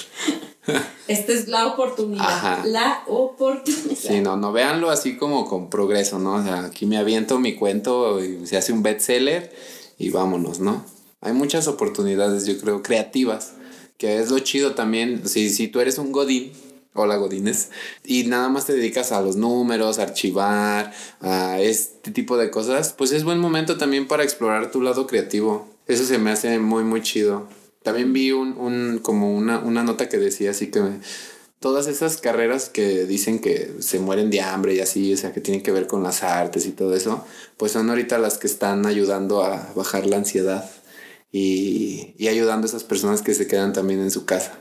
[SPEAKER 2] Esta es la oportunidad. La oportunidad.
[SPEAKER 1] Sí, no, no véanlo así como con progreso, ¿no? O sea, aquí me aviento mi cuento y se hace un bestseller y vámonos, ¿no? Hay muchas oportunidades, yo creo, creativas, que es lo chido también. Si, si tú eres un godín, Hola Godines. Y nada más te dedicas a los números, archivar, a este tipo de cosas, pues es buen momento también para explorar tu lado creativo. Eso se me hace muy, muy chido. También vi un, un como una, una nota que decía así que todas esas carreras que dicen que se mueren de hambre y así, o sea, que tienen que ver con las artes y todo eso, pues son ahorita las que están ayudando a bajar la ansiedad y, y ayudando a esas personas que se quedan también en su casa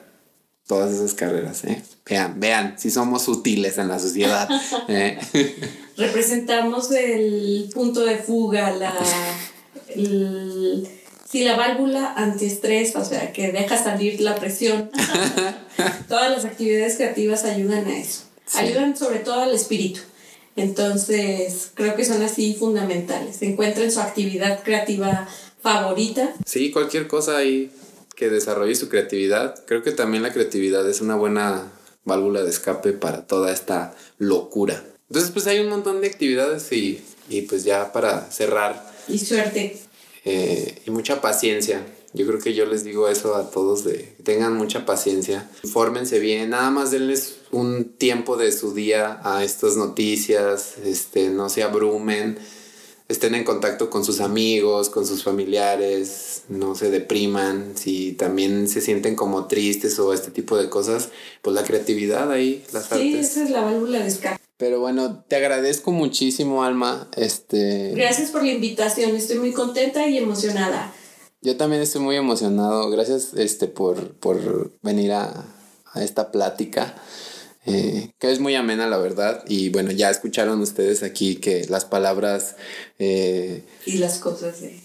[SPEAKER 1] todas esas carreras. ¿eh? Vean, vean, si somos útiles en la sociedad. ¿eh?
[SPEAKER 2] Representamos el punto de fuga, la, si la válvula antiestrés, o sea, que deja salir la presión. todas las actividades creativas ayudan a eso. Ayudan sobre todo al espíritu. Entonces, creo que son así fundamentales. Encuentren su actividad creativa favorita.
[SPEAKER 1] Sí, cualquier cosa ahí que desarrolle su creatividad. Creo que también la creatividad es una buena válvula de escape para toda esta locura. Entonces, pues hay un montón de actividades y, y pues ya para cerrar.
[SPEAKER 2] Y suerte.
[SPEAKER 1] Eh, y mucha paciencia. Yo creo que yo les digo eso a todos de que tengan mucha paciencia, infórmense bien, nada más denles un tiempo de su día a estas noticias, este, no se abrumen estén en contacto con sus amigos, con sus familiares, no se depriman, si también se sienten como tristes o este tipo de cosas, pues la creatividad ahí, las
[SPEAKER 2] artes. Sí, esa es la válvula de escape.
[SPEAKER 1] Pero bueno, te agradezco muchísimo, Alma. Este...
[SPEAKER 2] Gracias por la invitación, estoy muy contenta y emocionada.
[SPEAKER 1] Yo también estoy muy emocionado. Gracias este, por, por venir a, a esta plática. Eh, que es muy amena la verdad. Y bueno ya escucharon ustedes aquí que las palabras
[SPEAKER 2] eh, y las cosas de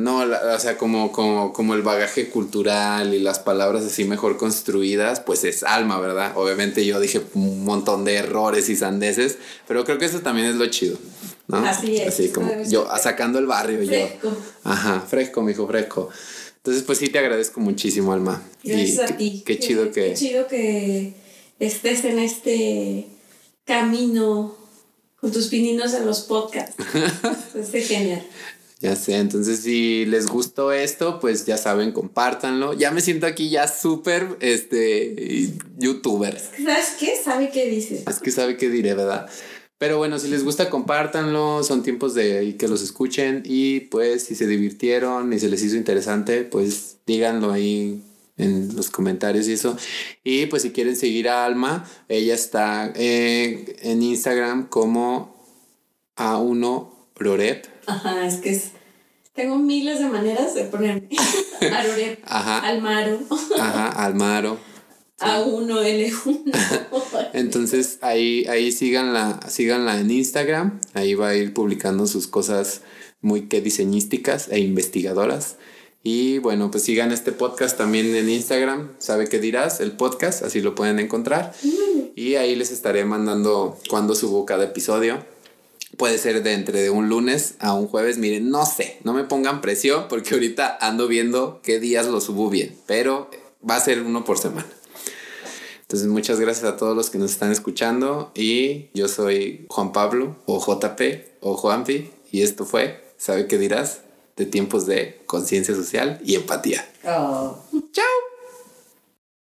[SPEAKER 1] no o sea como, como como el bagaje cultural y las palabras así mejor construidas pues es alma verdad obviamente yo dije un montón de errores y sandeces pero creo que eso también es lo chido ¿no?
[SPEAKER 2] así es
[SPEAKER 1] así como yo sacando el barrio fresco. yo ajá fresco mijo fresco. Entonces pues sí te agradezco muchísimo alma.
[SPEAKER 2] Gracias a ti.
[SPEAKER 1] qué chido que
[SPEAKER 2] qué chido que estés en este camino con tus pininos en los podcasts. es genial.
[SPEAKER 1] Ya sé, entonces si les gustó esto, pues ya saben, compártanlo. Ya me siento aquí ya súper, este, youtuber.
[SPEAKER 2] ¿Sabes qué? Sabe qué dice.
[SPEAKER 1] Es que sabe qué diré, ¿verdad? Pero bueno, si les gusta, compártanlo. Son tiempos de que los escuchen. Y pues, si se divirtieron y se les hizo interesante, pues díganlo ahí en los comentarios y eso. Y pues si quieren seguir a Alma, ella está eh, en Instagram como A1 Rorep.
[SPEAKER 2] Ajá, es que es... Tengo miles de maneras de ponerme. Arorep. Ajá. Almaro.
[SPEAKER 1] Ajá, Almaro.
[SPEAKER 2] A1L1.
[SPEAKER 1] Entonces ahí, ahí síganla, síganla en Instagram. Ahí va a ir publicando sus cosas muy que diseñísticas e investigadoras. Y bueno, pues sigan este podcast también en Instagram, sabe qué dirás, el podcast, así lo pueden encontrar. Y ahí les estaré mandando cuando subo cada episodio. Puede ser de entre de un lunes a un jueves. Miren, no sé, no me pongan presión porque ahorita ando viendo qué días lo subo bien, pero va a ser uno por semana. Entonces, muchas gracias a todos los que nos están escuchando. Y yo soy Juan Pablo, o JP, o Juanpi. Y esto fue, ¿sabe qué dirás? De tiempos de conciencia social y empatía.
[SPEAKER 2] Oh.
[SPEAKER 1] Chao.